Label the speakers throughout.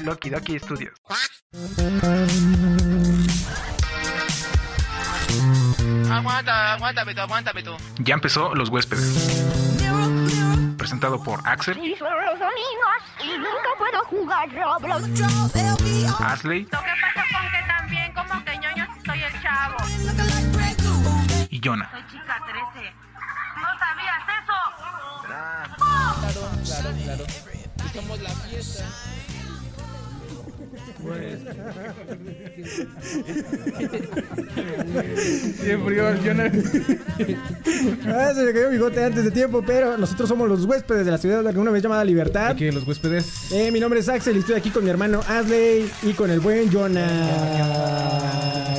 Speaker 1: Loki Doki Studios.
Speaker 2: Aguanta, aguántame tú, aguántame tú.
Speaker 1: Ya empezó Los Huéspedes. Presentado por Axel,
Speaker 3: Y solo los domingos y nunca puedo jugar Roblox.
Speaker 1: Asley
Speaker 2: Lo que pasa con que también como que ñoño soy el chavo.
Speaker 1: y Jonah.
Speaker 2: Soy chica 13. ¿No sabías eso?
Speaker 4: Frío, yo no...
Speaker 5: Ah, se le cayó bigote antes de tiempo, pero nosotros somos los huéspedes de la ciudad de alguna vez llamada Libertad.
Speaker 4: Aquí los huéspedes.
Speaker 5: Eh, mi nombre es Axel y estoy aquí con mi hermano Asley y con el buen Jonah.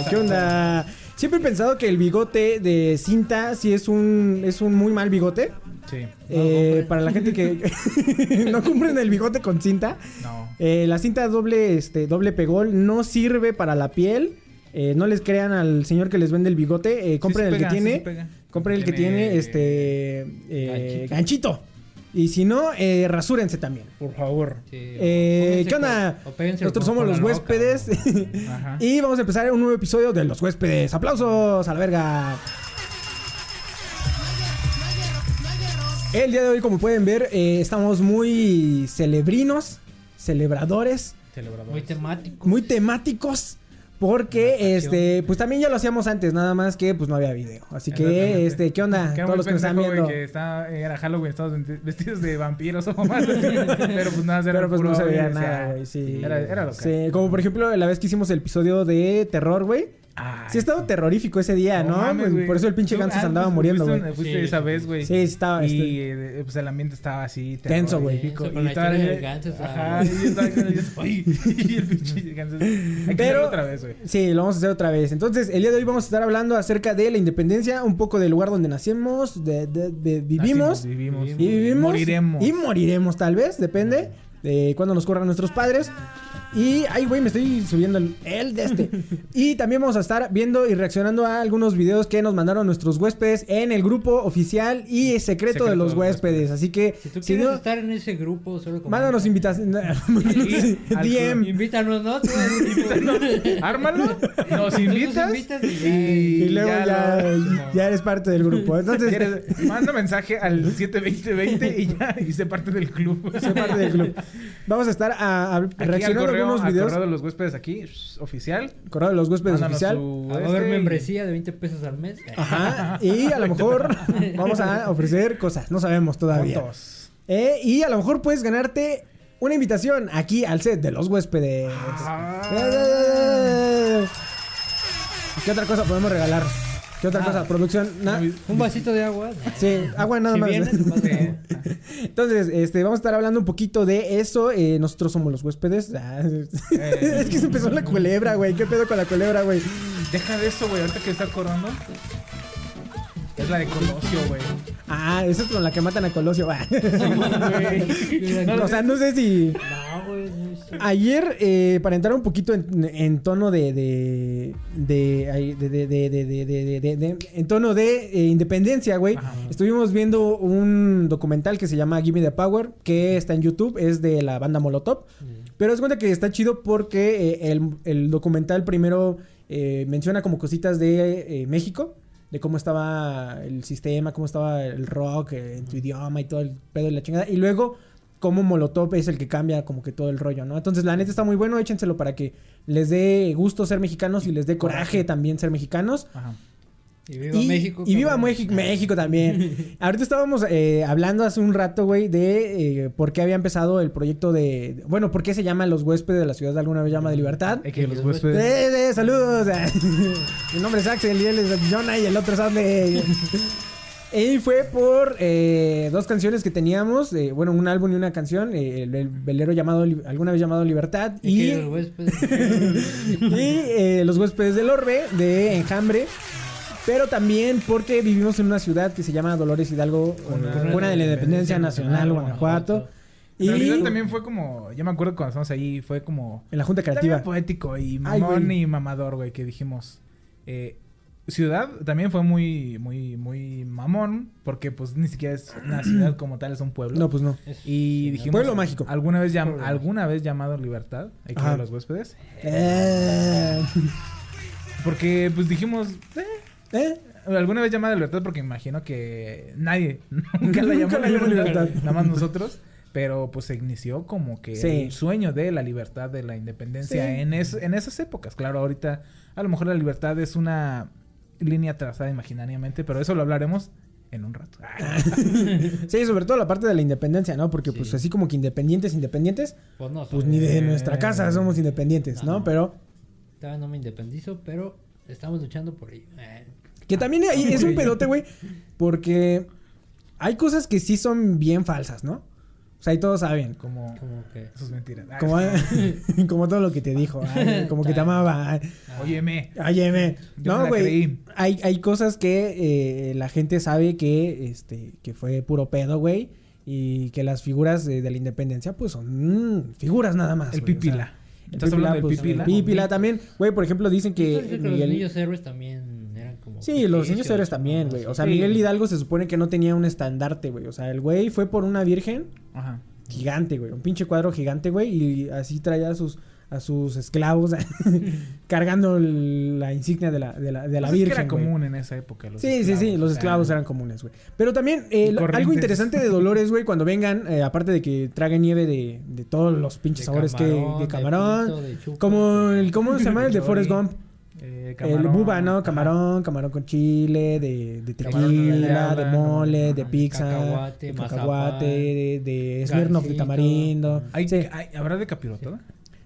Speaker 5: ¿Qué onda? Siempre he pensado que el bigote de cinta sí es un, es un muy mal bigote.
Speaker 4: Sí.
Speaker 5: Eh, para la gente que no cumplen el bigote con cinta.
Speaker 4: No.
Speaker 5: Eh, la cinta doble, este, doble pegol no sirve para la piel. Eh, no les crean al señor que les vende el bigote. Compren
Speaker 4: Sí,
Speaker 5: el
Speaker 4: sí pega,
Speaker 5: que
Speaker 4: sí,
Speaker 5: tiene.
Speaker 4: sí
Speaker 5: compren el que tiene este ganchito. Y si no, eh, rasúrense también, por favor. Eh, ¿Qué onda? Nosotros somos los huéspedes.
Speaker 4: Ajá.
Speaker 5: y vamos a empezar un nuevo episodio de Los Huéspedes. ¡Aplausos a la verga! El día de hoy, como pueden ver, eh, estamos muy celebrinos, celebradores,
Speaker 4: Celebrador.
Speaker 6: Muy temático.
Speaker 5: muy temáticos. Porque, este, pues también ya lo hacíamos antes, nada más que pues no había video. Así que, este, ¿qué onda?
Speaker 4: Que era
Speaker 5: Todos los que nos están viendo.
Speaker 4: que está, era Halloween, estábamos vesti- vestidos de vampiros o más. Pero pues nada, era
Speaker 5: Pero pues
Speaker 4: puro
Speaker 5: no se veía
Speaker 4: audio, o sea,
Speaker 5: nada, güey, sí.
Speaker 4: Era, era lo que.
Speaker 5: Sí, como por ejemplo la vez que hicimos el episodio de terror, güey.
Speaker 4: Ay,
Speaker 5: Sí, ha estado terrorífico ese día, ¿no?
Speaker 4: mames,
Speaker 5: Pues, por eso el pinche
Speaker 4: Tú-
Speaker 5: Ganso se
Speaker 4: ah,
Speaker 5: andaba
Speaker 4: pues,
Speaker 5: muriendo, güey.
Speaker 4: Fuiste
Speaker 6: Sí.
Speaker 4: esa vez, güey.
Speaker 5: Sí, estaba.
Speaker 4: Y
Speaker 5: este-
Speaker 4: eh, pues el ambiente estaba así
Speaker 5: Tenso, güey.
Speaker 6: con
Speaker 4: Y
Speaker 6: la
Speaker 4: estaba
Speaker 6: del estaba-
Speaker 4: Ajá, y estaba con ellos, ay, y el pinche. Hay que
Speaker 5: Pero-
Speaker 4: hacerlo otra vez, güey.
Speaker 5: Sí, lo vamos a hacer otra vez. Entonces, el día de hoy vamos a estar hablando acerca de la independencia, un poco del lugar donde nacimos, de, de- de- vivimos,
Speaker 4: Nacimos, vivimos.
Speaker 5: y vivimos.
Speaker 4: Moriremos.
Speaker 5: Y moriremos, tal vez, depende de cuándo nos corran nuestros padres. Y, ay, güey, me estoy subiendo el, el de este. y también vamos a estar viendo y reaccionando a algunos videos que nos mandaron nuestros huéspedes en el grupo oficial y secreto,
Speaker 4: Secreto
Speaker 5: de los
Speaker 4: de los
Speaker 5: huéspedes. Así que,
Speaker 6: Si tú
Speaker 5: si
Speaker 6: quieres
Speaker 5: no,
Speaker 6: estar en ese grupo, solo como.
Speaker 5: mándanos invitación. DM.
Speaker 6: Invítanos, ¿no? Tú-
Speaker 4: Ármalo, nos invitas.
Speaker 6: invitas y ya.
Speaker 4: y,
Speaker 5: Y luego ya,
Speaker 4: lo-
Speaker 5: ya eres parte del grupo. Entonces,
Speaker 4: Manda mensaje al 72020 y ya, y sé parte del club.
Speaker 5: Sé parte del club. Vamos a estar a, reaccionando a
Speaker 4: correo, al
Speaker 5: videos.
Speaker 4: correo de los huéspedes aquí, oficial.
Speaker 5: Correo de los huéspedes
Speaker 4: Mándanos
Speaker 5: oficial.
Speaker 6: a
Speaker 4: este
Speaker 6: haber
Speaker 4: y-
Speaker 6: membresía de 20 pesos al mes.
Speaker 5: Ajá. Y a lo mejor vamos a ofrecer cosas. No sabemos todavía. Eh, y a lo mejor puedes ganarte una invitación aquí al set de los huéspedes.
Speaker 4: Ah.
Speaker 5: Eh, ¿Qué otra cosa podemos regalar? ¿Qué otra cosa? Producción. Na-
Speaker 6: Un vasito de agua.
Speaker 5: Sí, agua nada
Speaker 6: Si
Speaker 5: más.
Speaker 6: vienes, nomás.
Speaker 5: Entonces, este, vamos a estar hablando un poquito de eso. Eh, nosotros somos los huéspedes. Ah, es que se empezó la culebra, güey. ¿Qué pedo con la culebra, güey?
Speaker 4: Deja de eso, güey. Ahorita que está corando. Es la de Colosio, güey.
Speaker 5: Ah, esa es con la que matan a Colosio,
Speaker 6: va.
Speaker 5: O sea, no sé si.
Speaker 6: No, güey.
Speaker 5: Ayer, eh, para entrar un poquito en, en tono de. de. de. de. de. de, de, de en tono de eh, independencia, güey. Estuvimos viendo un documental que se llama Give Me the Power, que está en YouTube, es de la banda Molotov. Pero es cuenta que está chido porque eh, el, el documental primero. Eh, menciona como cositas de eh, México de cómo estaba el sistema, cómo estaba el rock eh, en tu idioma y todo el pedo de la chingada. Y luego cómo Molotov es el que cambia como que todo el rollo, ¿no? Entonces la neta está muy bueno, échenselo para que les dé gusto ser mexicanos y les dé coraje también ser mexicanos.
Speaker 4: Ajá.
Speaker 6: Y viva México.
Speaker 5: Y viva. México, México también. Ahorita estábamos eh, hablando hace un rato, güey, de eh, por qué había empezado el proyecto de... Bueno, por qué se llama Los Huéspedes de la Ciudad de alguna vez llama de Libertad.
Speaker 4: Es que los huéspedes.
Speaker 5: Eh, eh, saludos. Mi nombre es Axel y él es Jonah y el otro es Ashley. Y fue por eh, dos canciones que teníamos, eh, bueno, un álbum y una canción, eh, el, el velero llamado, alguna vez llamado Libertad,
Speaker 6: Y
Speaker 5: y, eh, Los Huéspedes del Orbe de Enjambre. Pero también porque vivimos en una ciudad que se llama Dolores Hidalgo,
Speaker 4: Cuna
Speaker 5: cuna de la Independencia Nacional, Guanajuato.
Speaker 4: En
Speaker 5: Y
Speaker 4: realidad también fue como, yo me acuerdo cuando estábamos ahí, fue como
Speaker 5: en la Junta Creativa.
Speaker 4: poético y mamón y mamador, güey, que dijimos, eh, ciudad también fue muy, muy, muy mamón, porque pues ni siquiera es una ciudad como tal, es un pueblo.
Speaker 5: No, pues no.
Speaker 4: Y dijimos...
Speaker 5: Pueblo mágico.
Speaker 4: ¿Alguna vez, llam- ¿alguna vez llamado Libertad? Aquí de los huéspedes.
Speaker 5: Eh,
Speaker 4: Porque pues dijimos... eh,
Speaker 5: ¿Eh?
Speaker 4: ¿Alguna vez llamada Libertad? Porque imagino que nadie nunca la llamó
Speaker 5: Nunca la llamó
Speaker 4: Libertad.
Speaker 5: Libertad.
Speaker 4: Nada más nosotros. Pero pues se inició como que
Speaker 5: Sí.
Speaker 4: el sueño de la libertad, de la independencia
Speaker 5: Sí.
Speaker 4: en, es- en esas épocas. Claro, ahorita a lo mejor la libertad es una línea trazada imaginariamente, pero eso lo hablaremos en un rato.
Speaker 5: Sí, sobre todo la parte de la independencia, ¿no? Porque pues
Speaker 6: Sí.
Speaker 5: así como que independientes, independientes,
Speaker 6: Pues no,
Speaker 5: pues ni de nuestra casa somos independientes, ¿no?
Speaker 6: No.
Speaker 5: Pero
Speaker 6: Todavía no me independizo, pero estamos luchando por ello.
Speaker 5: Que también hay- es un pedote, güey, porque hay cosas que sí son bien falsas, ¿no? O sea, y todos saben.
Speaker 4: Como
Speaker 6: como que...
Speaker 4: eso es mentira. Ah,
Speaker 5: Como, como todo lo que te dijo, ay, como que te amaba. ay,
Speaker 4: Óyeme.
Speaker 5: Óyeme. No, güey. Hay, hay cosas que eh, la gente sabe que, este, que fue puro pedo, güey. Y que las figuras de, de la independencia, pues son mm, figuras nada más.
Speaker 4: El
Speaker 5: güey, o sea,
Speaker 4: pipila.
Speaker 5: el
Speaker 4: ¿Estás hablando del
Speaker 5: pues,
Speaker 4: pipila?
Speaker 5: el pipila también. Güey, por ejemplo, dicen que
Speaker 6: que los
Speaker 5: Miguel...
Speaker 6: niños héroes también.
Speaker 5: Sí, los niños héroes también, güey. O sea,
Speaker 4: Sí.
Speaker 5: Miguel Hidalgo se supone que no tenía un estandarte, güey. O sea, el güey fue por una virgen
Speaker 4: Ajá.
Speaker 5: gigante, güey. Un pinche cuadro gigante, güey. Y así traía a sus, a sus esclavos cargando el- la insignia de la, de la, de la
Speaker 4: Pues es que
Speaker 5: virgen.
Speaker 4: era
Speaker 5: güey.
Speaker 4: común en esa época. los
Speaker 5: Sí, sí, sí, los esclavos eran comunes, güey. Pero también, eh, lo- algo interesante de Dolores, güey, cuando vengan, eh, aparte de que traguen nieve de, de todos los pinches
Speaker 6: De
Speaker 5: sabores
Speaker 6: camarón,
Speaker 5: que... De
Speaker 6: de
Speaker 5: camarón.
Speaker 6: pito, de chupa.
Speaker 5: como el, ¿cómo se llama? El de Forrest Gump.
Speaker 4: Eh,
Speaker 5: el
Speaker 4: camarón,
Speaker 5: buba, ¿no?
Speaker 4: ajá.
Speaker 5: Camarón, camarón con chile, de, tequila,
Speaker 6: de
Speaker 5: mole, de pizza,
Speaker 6: cacahuate,
Speaker 5: de cacahuate, de, de Smirnoff de tamarindo.
Speaker 4: ¿Hay,
Speaker 5: Sí.
Speaker 4: hay- ¿Habrá de capirotada?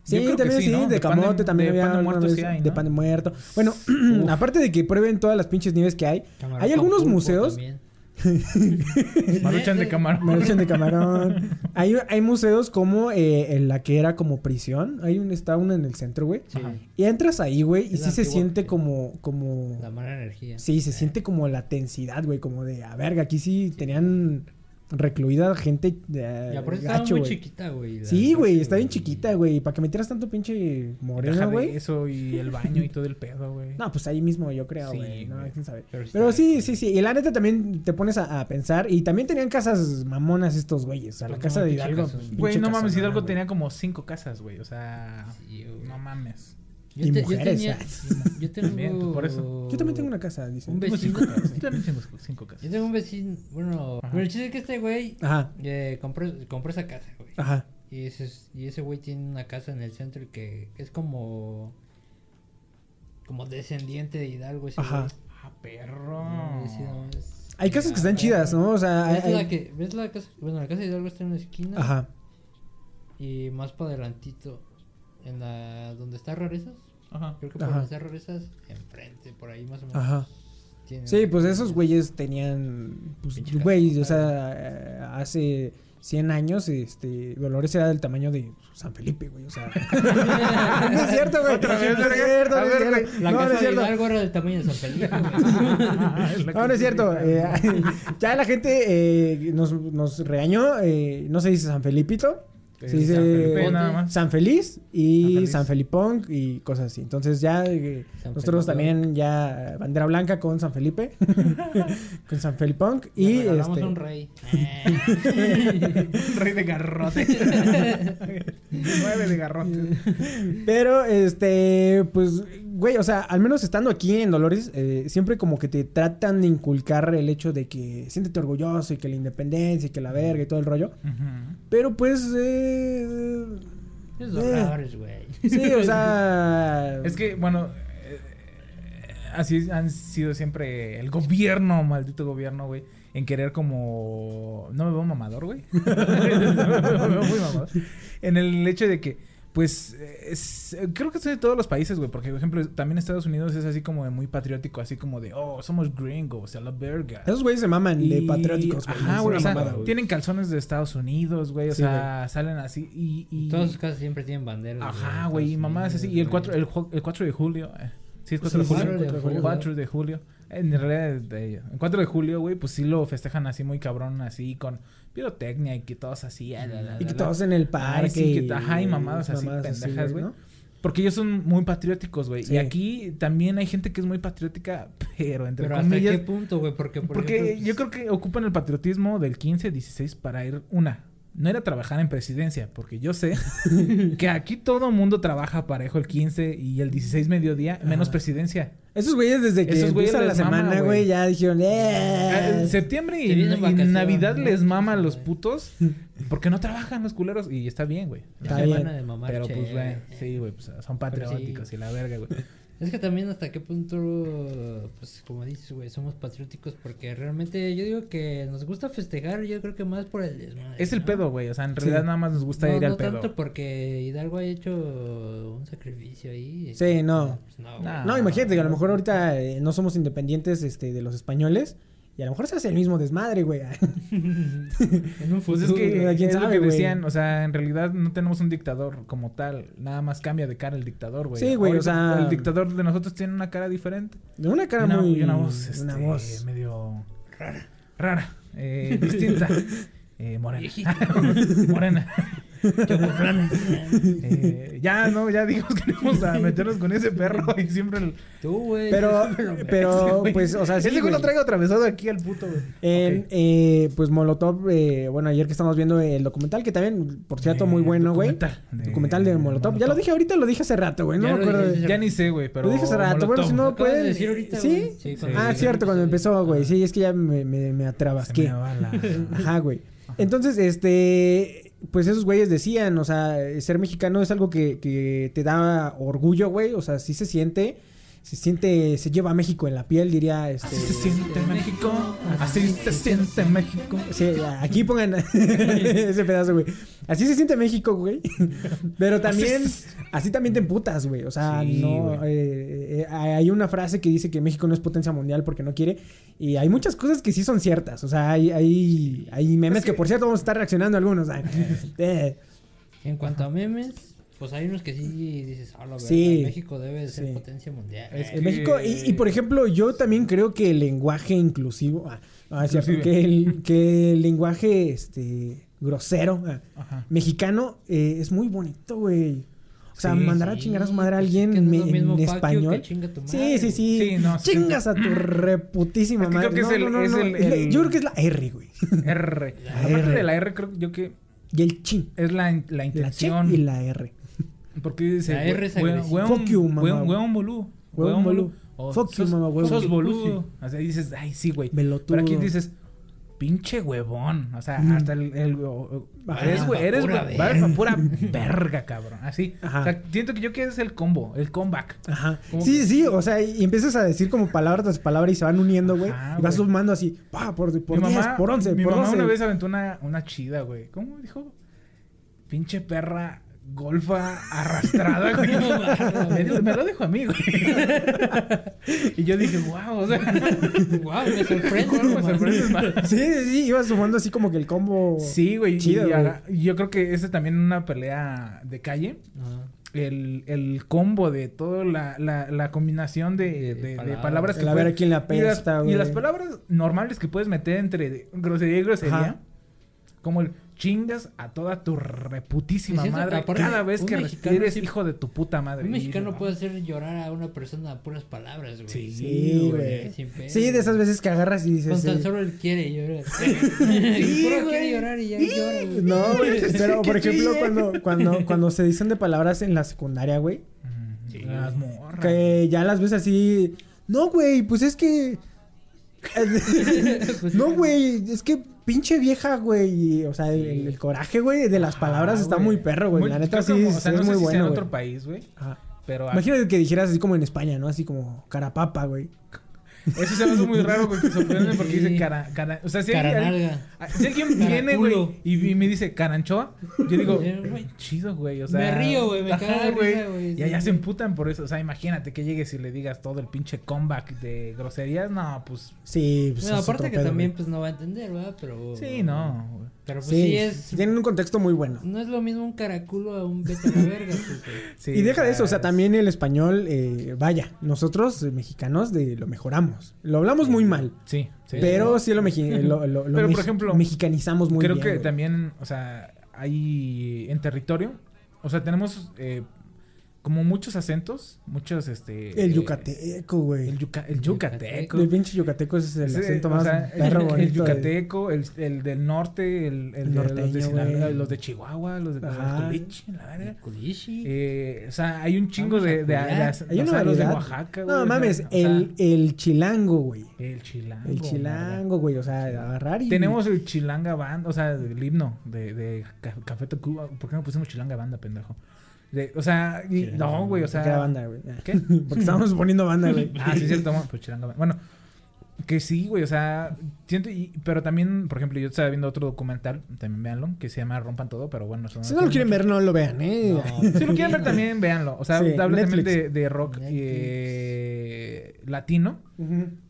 Speaker 5: Sí,
Speaker 4: que
Speaker 5: también sí,
Speaker 4: ¿no?
Speaker 5: de camote también
Speaker 4: de
Speaker 5: había
Speaker 4: pan de muerto
Speaker 5: vez,
Speaker 4: sí hay,
Speaker 5: de
Speaker 4: ¿no?
Speaker 5: pan de muerto. Bueno, aparte de que prueben todas las pinches nieves que hay,
Speaker 6: Camarón
Speaker 5: hay algunos museos
Speaker 6: también.
Speaker 4: Maruchan de camarón.
Speaker 5: Maruchan de camarón. hay, hay museos como eh, en la que era como prisión. Hay un, está uno en el centro, güey.
Speaker 6: Sí.
Speaker 5: Y entras ahí, güey, y
Speaker 6: Es
Speaker 5: sí se siente como, como...
Speaker 6: la mala energía.
Speaker 5: Sí, se
Speaker 6: Eh,
Speaker 5: siente como la tensidad, güey, como de, a verga, aquí sí tenían recluida gente de
Speaker 6: Y aparte estaba
Speaker 5: gacho,
Speaker 6: muy chiquita, güey.
Speaker 5: Sí, güey, está bien chiquita, güey. Para que metieras tanto pinche moreno, güey.
Speaker 4: Eso y el baño y todo el pedo, güey.
Speaker 5: No, pues ahí mismo yo creo,
Speaker 4: Sí,
Speaker 5: güey. no, quién sabe.
Speaker 6: Pero
Speaker 5: sí, sí, sí. Y la neta también te pones a, a pensar. Y también tenían casas mamonas estos güeyes. O sea, la
Speaker 6: Pues
Speaker 5: casa
Speaker 6: no,
Speaker 5: de Hidalgo.
Speaker 4: Güey, no mames, Hidalgo
Speaker 5: güey.
Speaker 4: tenía como cinco casas, güey. O sea,
Speaker 6: Sí,
Speaker 4: no mames.
Speaker 6: Yo
Speaker 5: Y
Speaker 6: te- yo
Speaker 5: mujeres,
Speaker 6: tenía-. Yo tengo...
Speaker 4: También, por eso.
Speaker 5: Yo también tengo una casa, dice.
Speaker 6: Un
Speaker 4: Tengo
Speaker 6: vecino.
Speaker 4: cinco casas. Yo también tengo cinco casas.
Speaker 6: Yo tengo un vecino... Bueno,
Speaker 4: Ajá.
Speaker 6: pero el chiste es que este güey
Speaker 5: Ajá,
Speaker 6: eh, compró, compró esa casa, güey.
Speaker 5: ajá.
Speaker 6: Y ese, es- y ese güey tiene una casa en el centro que es como... Como descendiente de Hidalgo ese
Speaker 5: Ajá.
Speaker 6: güey.
Speaker 4: Ah, perro.
Speaker 6: Y sí, no, es-
Speaker 5: Hay casas que están chidas, ¿no? O sea, hay-
Speaker 6: ¿Ves
Speaker 5: hay-
Speaker 6: la que... ¿Ves la casa? Bueno, la casa de Hidalgo está en una esquina.
Speaker 5: Ajá.
Speaker 6: Y más para adelantito, en la... Donde está Rarezas.
Speaker 4: Ajá.
Speaker 6: Creo que por
Speaker 5: Ajá.
Speaker 6: donde está Rarezas, enfrente, por ahí más o menos.
Speaker 5: Ajá. Sí, pues esos güeyes tenían, pues, güey, o sea, eh, hace 100 años, este, Dolores era del tamaño de San Felipe, güey, o sea. no es cierto, güey.
Speaker 4: Otra vez,
Speaker 5: no es cierto, no es cierto.
Speaker 6: La
Speaker 5: No, no
Speaker 6: casa
Speaker 5: es
Speaker 6: de
Speaker 5: cierto.
Speaker 6: Hidalgo era del tamaño de San Felipe. güey.
Speaker 5: No, no es cierto. eh, ya la gente eh, nos, nos regañó. eh, no se dice San Felipito. Se
Speaker 4: Sí, San Felipe, nada más.
Speaker 5: San Feliz y
Speaker 4: San Feliz.
Speaker 5: San Felipón y cosas así. Entonces ya eh, nosotros también ya bandera blanca con San Felipe, con San Felipón y este
Speaker 6: un rey.
Speaker 4: Rey de garrote. Nueve de garrote.
Speaker 5: Pero, este, pues, güey, o sea, al menos estando aquí en Dolores, eh, siempre como que te tratan de inculcar el hecho de que siéntete orgulloso y que la independencia y que la verga y todo el rollo. Pero pues, eh,
Speaker 6: Esos
Speaker 5: Eh.
Speaker 6: horrores, güey.
Speaker 5: sí, o sea...
Speaker 4: Es que, bueno, eh, así han sido siempre el gobierno, maldito gobierno, güey, en querer como... No me veo mamador, güey. No me veo muy mamador. En el hecho de que, pues, es- creo que es de todos los países, güey, porque, por ejemplo, también Estados Unidos es así como de muy patriótico, así como de, oh, somos gringos, a la verga.
Speaker 5: Esos güeyes se maman de patrióticos, güey.
Speaker 4: Ajá, güey. O sea,
Speaker 5: mamada,
Speaker 4: tienen calzones de Estados Unidos, güey. O
Speaker 5: Sí,
Speaker 4: sea, salen así y. y...
Speaker 6: Todas sus casas siempre tienen banderas.
Speaker 4: Ajá, güey. Y mamadas así. Y el
Speaker 6: güey.
Speaker 4: 4, el, el 4 de julio. eh, Sí, es 4 de
Speaker 5: Sí,
Speaker 4: julio.
Speaker 5: sí, 4 de julio.
Speaker 4: 4 de julio. En realidad, de, el 4 de julio, güey, pues sí lo festejan así muy cabrón, así con pirotecnia y que todos así. ah, la, la,
Speaker 5: Y que
Speaker 4: la,
Speaker 5: todos
Speaker 4: la.
Speaker 5: en el parque.
Speaker 4: sí, que- ajá, y mamadas así,
Speaker 5: mamadas
Speaker 4: pendejas, güey.
Speaker 5: ¿no?
Speaker 4: Porque ellos son muy patrióticos, güey.
Speaker 5: Sí.
Speaker 4: Y aquí también hay gente que es muy patriótica, pero entre
Speaker 6: Pero hasta
Speaker 4: comillas.
Speaker 6: qué punto, güey, porque por
Speaker 4: Porque
Speaker 6: ejemplo,
Speaker 4: yo creo que ocupan el patriotismo del 15, 16 para ir una. No ir a trabajar en presidencia, porque yo sé que aquí todo mundo trabaja parejo el 15 y el 16 mediodía, menos presidencia.
Speaker 5: Esos güeyes desde que
Speaker 4: Esos
Speaker 5: empieza la
Speaker 4: mama,
Speaker 5: semana,
Speaker 4: güey.
Speaker 5: ya dijeron, ¡eh!
Speaker 4: En septiembre
Speaker 6: Se
Speaker 4: y, y Navidad les mama a los putos porque no trabajan los culeros y está bien, güey.
Speaker 5: Está
Speaker 6: la
Speaker 5: bien.
Speaker 6: semana de mamar
Speaker 4: Pero pues,
Speaker 6: chévere.
Speaker 4: güey, sí, güey, pues son patrióticos
Speaker 6: sí.
Speaker 4: y la verga, güey.
Speaker 6: Es que también hasta qué punto, pues como dices, güey, somos patrióticos porque realmente yo digo que nos gusta festejar, yo creo que más por el desmadre.
Speaker 4: Es el
Speaker 6: ¿no?
Speaker 4: pedo, güey. O sea, en realidad nada más nos gusta
Speaker 6: no,
Speaker 4: ir
Speaker 6: no
Speaker 4: al pedo.
Speaker 6: tanto porque Hidalgo ha hecho un sacrificio ahí.
Speaker 5: Sí, no.
Speaker 6: Pues no.
Speaker 4: Nah.
Speaker 5: No, imagínate que a lo mejor ahorita eh, no somos independientes este, de los españoles. Y a lo mejor se hace el mismo desmadre, güey.
Speaker 6: En un
Speaker 4: Pues es que
Speaker 5: ¿quién
Speaker 4: es lo
Speaker 5: sabe,
Speaker 4: que
Speaker 5: güey?
Speaker 4: decían, o sea, en realidad no tenemos un dictador como tal, nada más cambia de cara el dictador, güey.
Speaker 5: Sí, güey, o sea-
Speaker 4: el dictador de nosotros tiene una cara diferente.
Speaker 5: De una cara
Speaker 4: Y una,
Speaker 5: muy...
Speaker 4: y una voz, este,
Speaker 5: una voz.
Speaker 4: medio rara, rara, eh, distinta, eh, morena, morena. Eh, ya, no, ya dijimos que no íbamos a meternos con ese perro y siempre el...
Speaker 6: Tú, güey.
Speaker 5: Pero, pero, pues, o sea, sí,
Speaker 4: Ese güey lo traigo atravesado aquí al puto, güey.
Speaker 5: En,
Speaker 4: Ok.
Speaker 5: eh, pues Molotov, eh, bueno, ayer que estamos viendo el documental, que también, por cierto, muy
Speaker 4: Eh,
Speaker 5: bueno, güey.
Speaker 4: documental
Speaker 5: Documental de Molotov. Ya lo dije ahorita, lo dije hace rato, güey. No
Speaker 6: Ya
Speaker 5: me acuerdo.
Speaker 6: dijiste.
Speaker 4: Ya ni sé, güey, pero...
Speaker 5: Lo dije hace rato. Bueno, si no
Speaker 6: de
Speaker 5: pueden.
Speaker 6: decir ahorita,
Speaker 5: ¿Sí? ah, cierto, cuando empezó, güey. Sí, es que ya me, me, me atrabasqué. Ajá, güey. Entonces, este, pues esos güeyes decían, o sea, ser mexicano es algo que, que te da orgullo, güey. O sea, sí se siente, se siente, se lleva a México en la piel, diría, este.
Speaker 4: Así se siente México, así se siente México.
Speaker 5: Sí, aquí pongan ese pedazo, güey. Así se siente México, güey. Pero también,
Speaker 4: Así
Speaker 5: así también te emputas, güey. O sea,
Speaker 4: Sí,
Speaker 5: no. eh, eh, hay una frase que dice que México no es potencia mundial porque no quiere. Y hay muchas cosas que sí son ciertas. O sea, hay, hay, hay memes
Speaker 4: Es
Speaker 5: que,
Speaker 4: que-
Speaker 5: por cierto, vamos a estar reaccionando a algunos. Eh,
Speaker 6: En cuanto a memes, pues hay unos que sí dices, ah, la verdad,
Speaker 5: Sí.
Speaker 6: México debe de ser
Speaker 5: Sí.
Speaker 6: potencia mundial.
Speaker 4: Es
Speaker 5: en México, y, y, por ejemplo, yo también creo que el lenguaje inclusivo. Ah, ah, que, el, que el lenguaje este, grosero. ah, mexicano eh, es muy bonito, güey. O sea,
Speaker 4: Sí,
Speaker 5: mandar a chingar a su madre a
Speaker 6: es
Speaker 5: alguien
Speaker 6: es
Speaker 5: en español.
Speaker 6: que chinga tu
Speaker 5: Sí,
Speaker 6: madre,
Speaker 5: sí, sí.
Speaker 4: Sí, no, sí,
Speaker 5: Chingas a tu reputísima madre.
Speaker 4: creo que es
Speaker 5: No,
Speaker 4: el-
Speaker 5: no, no,
Speaker 4: es
Speaker 5: no.
Speaker 4: el-
Speaker 5: Es la-
Speaker 4: el-
Speaker 5: Yo creo que es la R, güey.
Speaker 4: R.
Speaker 5: La
Speaker 4: Aparte
Speaker 5: R.
Speaker 4: de la R, creo yo que
Speaker 5: Y el chin.
Speaker 4: es la, la intención.
Speaker 5: y la R.
Speaker 4: Porque dice,
Speaker 6: La R es
Speaker 4: "Hue-
Speaker 6: agresiva.
Speaker 4: hueón-
Speaker 5: Fuck you, mamá.
Speaker 4: boludo.
Speaker 5: Hueón boludo.
Speaker 4: O
Speaker 5: Fuck you,
Speaker 4: sos-
Speaker 5: mamá, hueón.
Speaker 4: Sos
Speaker 5: Fuck
Speaker 4: boludo. O sea, dices, ay, sí, güey. Pero aquí dices, pinche huevón. O sea,
Speaker 5: Mm.
Speaker 4: hasta el... el- eres, güey, eres,
Speaker 6: Pura
Speaker 4: güey, pura verga, cabrón. Así.
Speaker 5: Ajá.
Speaker 4: O sea, siento que yo que es el combo, el comeback.
Speaker 5: Ajá.
Speaker 4: ¿Cómo
Speaker 5: Sí,
Speaker 4: que?
Speaker 5: sí, o sea, y empiezas a decir como palabras tras palabras y se van uniendo, güey. Y vas sumando así, pa, por, por
Speaker 4: mi
Speaker 5: 10,
Speaker 4: mamá,
Speaker 5: por 11,
Speaker 4: mi
Speaker 5: por
Speaker 4: mamá
Speaker 5: 12.
Speaker 4: una vez aventó una, una chida, güey. ¿Cómo dijo? Pinche perra golfa arrastrada, güey. me, lo dijo a mí, güey. y yo dije, wow, o sea,
Speaker 6: Guau, me sorprende.
Speaker 4: ¿cómo me más?
Speaker 5: Sí, sí, sí, ibas sumando así como que el combo.
Speaker 4: Sí, güey.
Speaker 5: Chido,
Speaker 4: y
Speaker 5: güey.
Speaker 4: haga- y yo creo que ese también una pelea de calle.
Speaker 6: Ajá.
Speaker 4: El, el combo de toda la, la, la combinación de, de- de
Speaker 6: palabras.
Speaker 4: palabras,
Speaker 5: El a ver a quién le
Speaker 4: y las, y las palabras normales que puedes meter entre grosería y grosería.
Speaker 5: Ajá.
Speaker 4: Como el chingas a toda tu reputísima madre
Speaker 6: aparte,
Speaker 4: cada vez que
Speaker 6: mexicano sí-
Speaker 4: hijo de tu puta madre.
Speaker 6: Un mexicano puede hacer llorar a una persona a puras palabras, güey.
Speaker 4: Sí,
Speaker 5: Sí,
Speaker 4: güey.
Speaker 6: pedo.
Speaker 5: Sí, de esas veces que agarras y dices.
Speaker 6: Con tan
Speaker 5: eh,
Speaker 6: solo él quiere llorar. sí, Puro quiere llorar y ya llora, güey.
Speaker 5: No, güey. Pero, por ejemplo, cuando, cuando, cuando se dicen de palabras en la secundaria, güey.
Speaker 6: Sí,
Speaker 4: las morras.
Speaker 5: Que ya las ves así. No, güey, pues es que.
Speaker 6: Pues
Speaker 5: no, güey, es que pinche vieja, güey. y, O sea, el, el- el coraje, güey, de las
Speaker 4: Ah,
Speaker 5: palabras está
Speaker 4: güey.
Speaker 5: muy perro, güey.
Speaker 4: Muy-
Speaker 5: La neta sí,
Speaker 4: que, o sea,
Speaker 5: es
Speaker 4: no
Speaker 5: muy
Speaker 4: si sea
Speaker 5: bueno,
Speaker 4: en
Speaker 5: güey.
Speaker 4: otro país, güey.
Speaker 5: Ajá.
Speaker 4: Pero
Speaker 5: Imagínate que dijeras así como en España, ¿no? Así como carapapa, güey.
Speaker 4: Eso se me hace muy raro, güey, que sorprende porque
Speaker 6: Sí.
Speaker 4: dice cara, cara, o sea, si alguien, ah, si alguien viene, güey, y, y me dice caranchoa, yo digo,
Speaker 6: güey.
Speaker 4: chido, güey, o sea.
Speaker 6: Me río, güey, me cago risa, güey,
Speaker 4: Y
Speaker 6: sí.
Speaker 4: allá se emputan por eso, o sea, imagínate que llegues y le digas todo el pinche comeback de groserías, no, pues,
Speaker 5: Sí, pues
Speaker 6: Bueno,
Speaker 5: es
Speaker 6: aparte
Speaker 5: otro
Speaker 6: que
Speaker 5: pedo,
Speaker 6: también
Speaker 5: güey.
Speaker 6: pues no va a entender, ¿verdad? Pero...
Speaker 4: sí, no, güey.
Speaker 6: Pero pues
Speaker 5: Sí,
Speaker 6: sí, es...
Speaker 5: tienen un contexto muy bueno.
Speaker 6: No es lo mismo un caraculo a un vete a la verga, pues.
Speaker 4: Sí,
Speaker 5: y deja de eso, o sea, también el español, eh, vaya, nosotros eh, mexicanos de, lo mejoramos. Lo hablamos muy mal,
Speaker 4: Sí, sí.
Speaker 5: pero sí lo, meji- lo, lo- lo
Speaker 4: Pero, por ejemplo,
Speaker 5: mexicanizamos muy
Speaker 4: Creo
Speaker 5: bien.
Speaker 4: que
Speaker 5: güey.
Speaker 4: también, o sea, hay en territorio, o sea, tenemos eh, como muchos acentos, muchos este
Speaker 5: El
Speaker 4: eh,
Speaker 5: yucateco, güey.
Speaker 4: el, yuca- el yucateco.
Speaker 5: El pinche yucateco es el acento
Speaker 4: o
Speaker 5: más
Speaker 4: sea,
Speaker 5: perro
Speaker 4: el,
Speaker 5: bonito.
Speaker 4: el
Speaker 5: de-
Speaker 4: yucateco, el, el del norte, el, el,
Speaker 5: El
Speaker 4: de los de Sinaloa, los de Chihuahua, los de
Speaker 5: Ajá.
Speaker 4: Culichi, la.
Speaker 6: Culichi.
Speaker 4: Eh, o sea, hay un chingo de, de, de,
Speaker 6: culiar.
Speaker 4: de-
Speaker 5: Hay
Speaker 4: o
Speaker 5: una
Speaker 4: sea, los de. Oaxaca, güey. o
Speaker 5: No
Speaker 4: sea,
Speaker 5: mames,
Speaker 4: o sea,
Speaker 5: el, el chilango, güey.
Speaker 4: el chilango.
Speaker 5: El chilango, güey. O sea, agarrar y.
Speaker 4: Tenemos el Chilanga Band, o sea, el himno de, de Ca- Café Tacuba. ¿Por qué no pusimos Chilanga Banda, pendejo? De- o sea, y- no, güey, o sea.
Speaker 5: Porque era banda, güey.
Speaker 4: ¿Qué?
Speaker 5: Porque estábamos poniendo banda, güey.
Speaker 4: Ah, sí, es cierto, bueno, pues Chilanga Banda. Bueno, que sí, güey, o sea, siento, y- pero también, por ejemplo, yo estaba viendo otro documental, también véanlo, que se llama Rompan Todo, pero bueno, eso no
Speaker 5: Si no lo quieren ver, no lo vean, ¿eh?
Speaker 4: No, si lo quieren ver también, véanlo. O sea,
Speaker 5: Sí,
Speaker 4: habla también de, de rock eh, latino.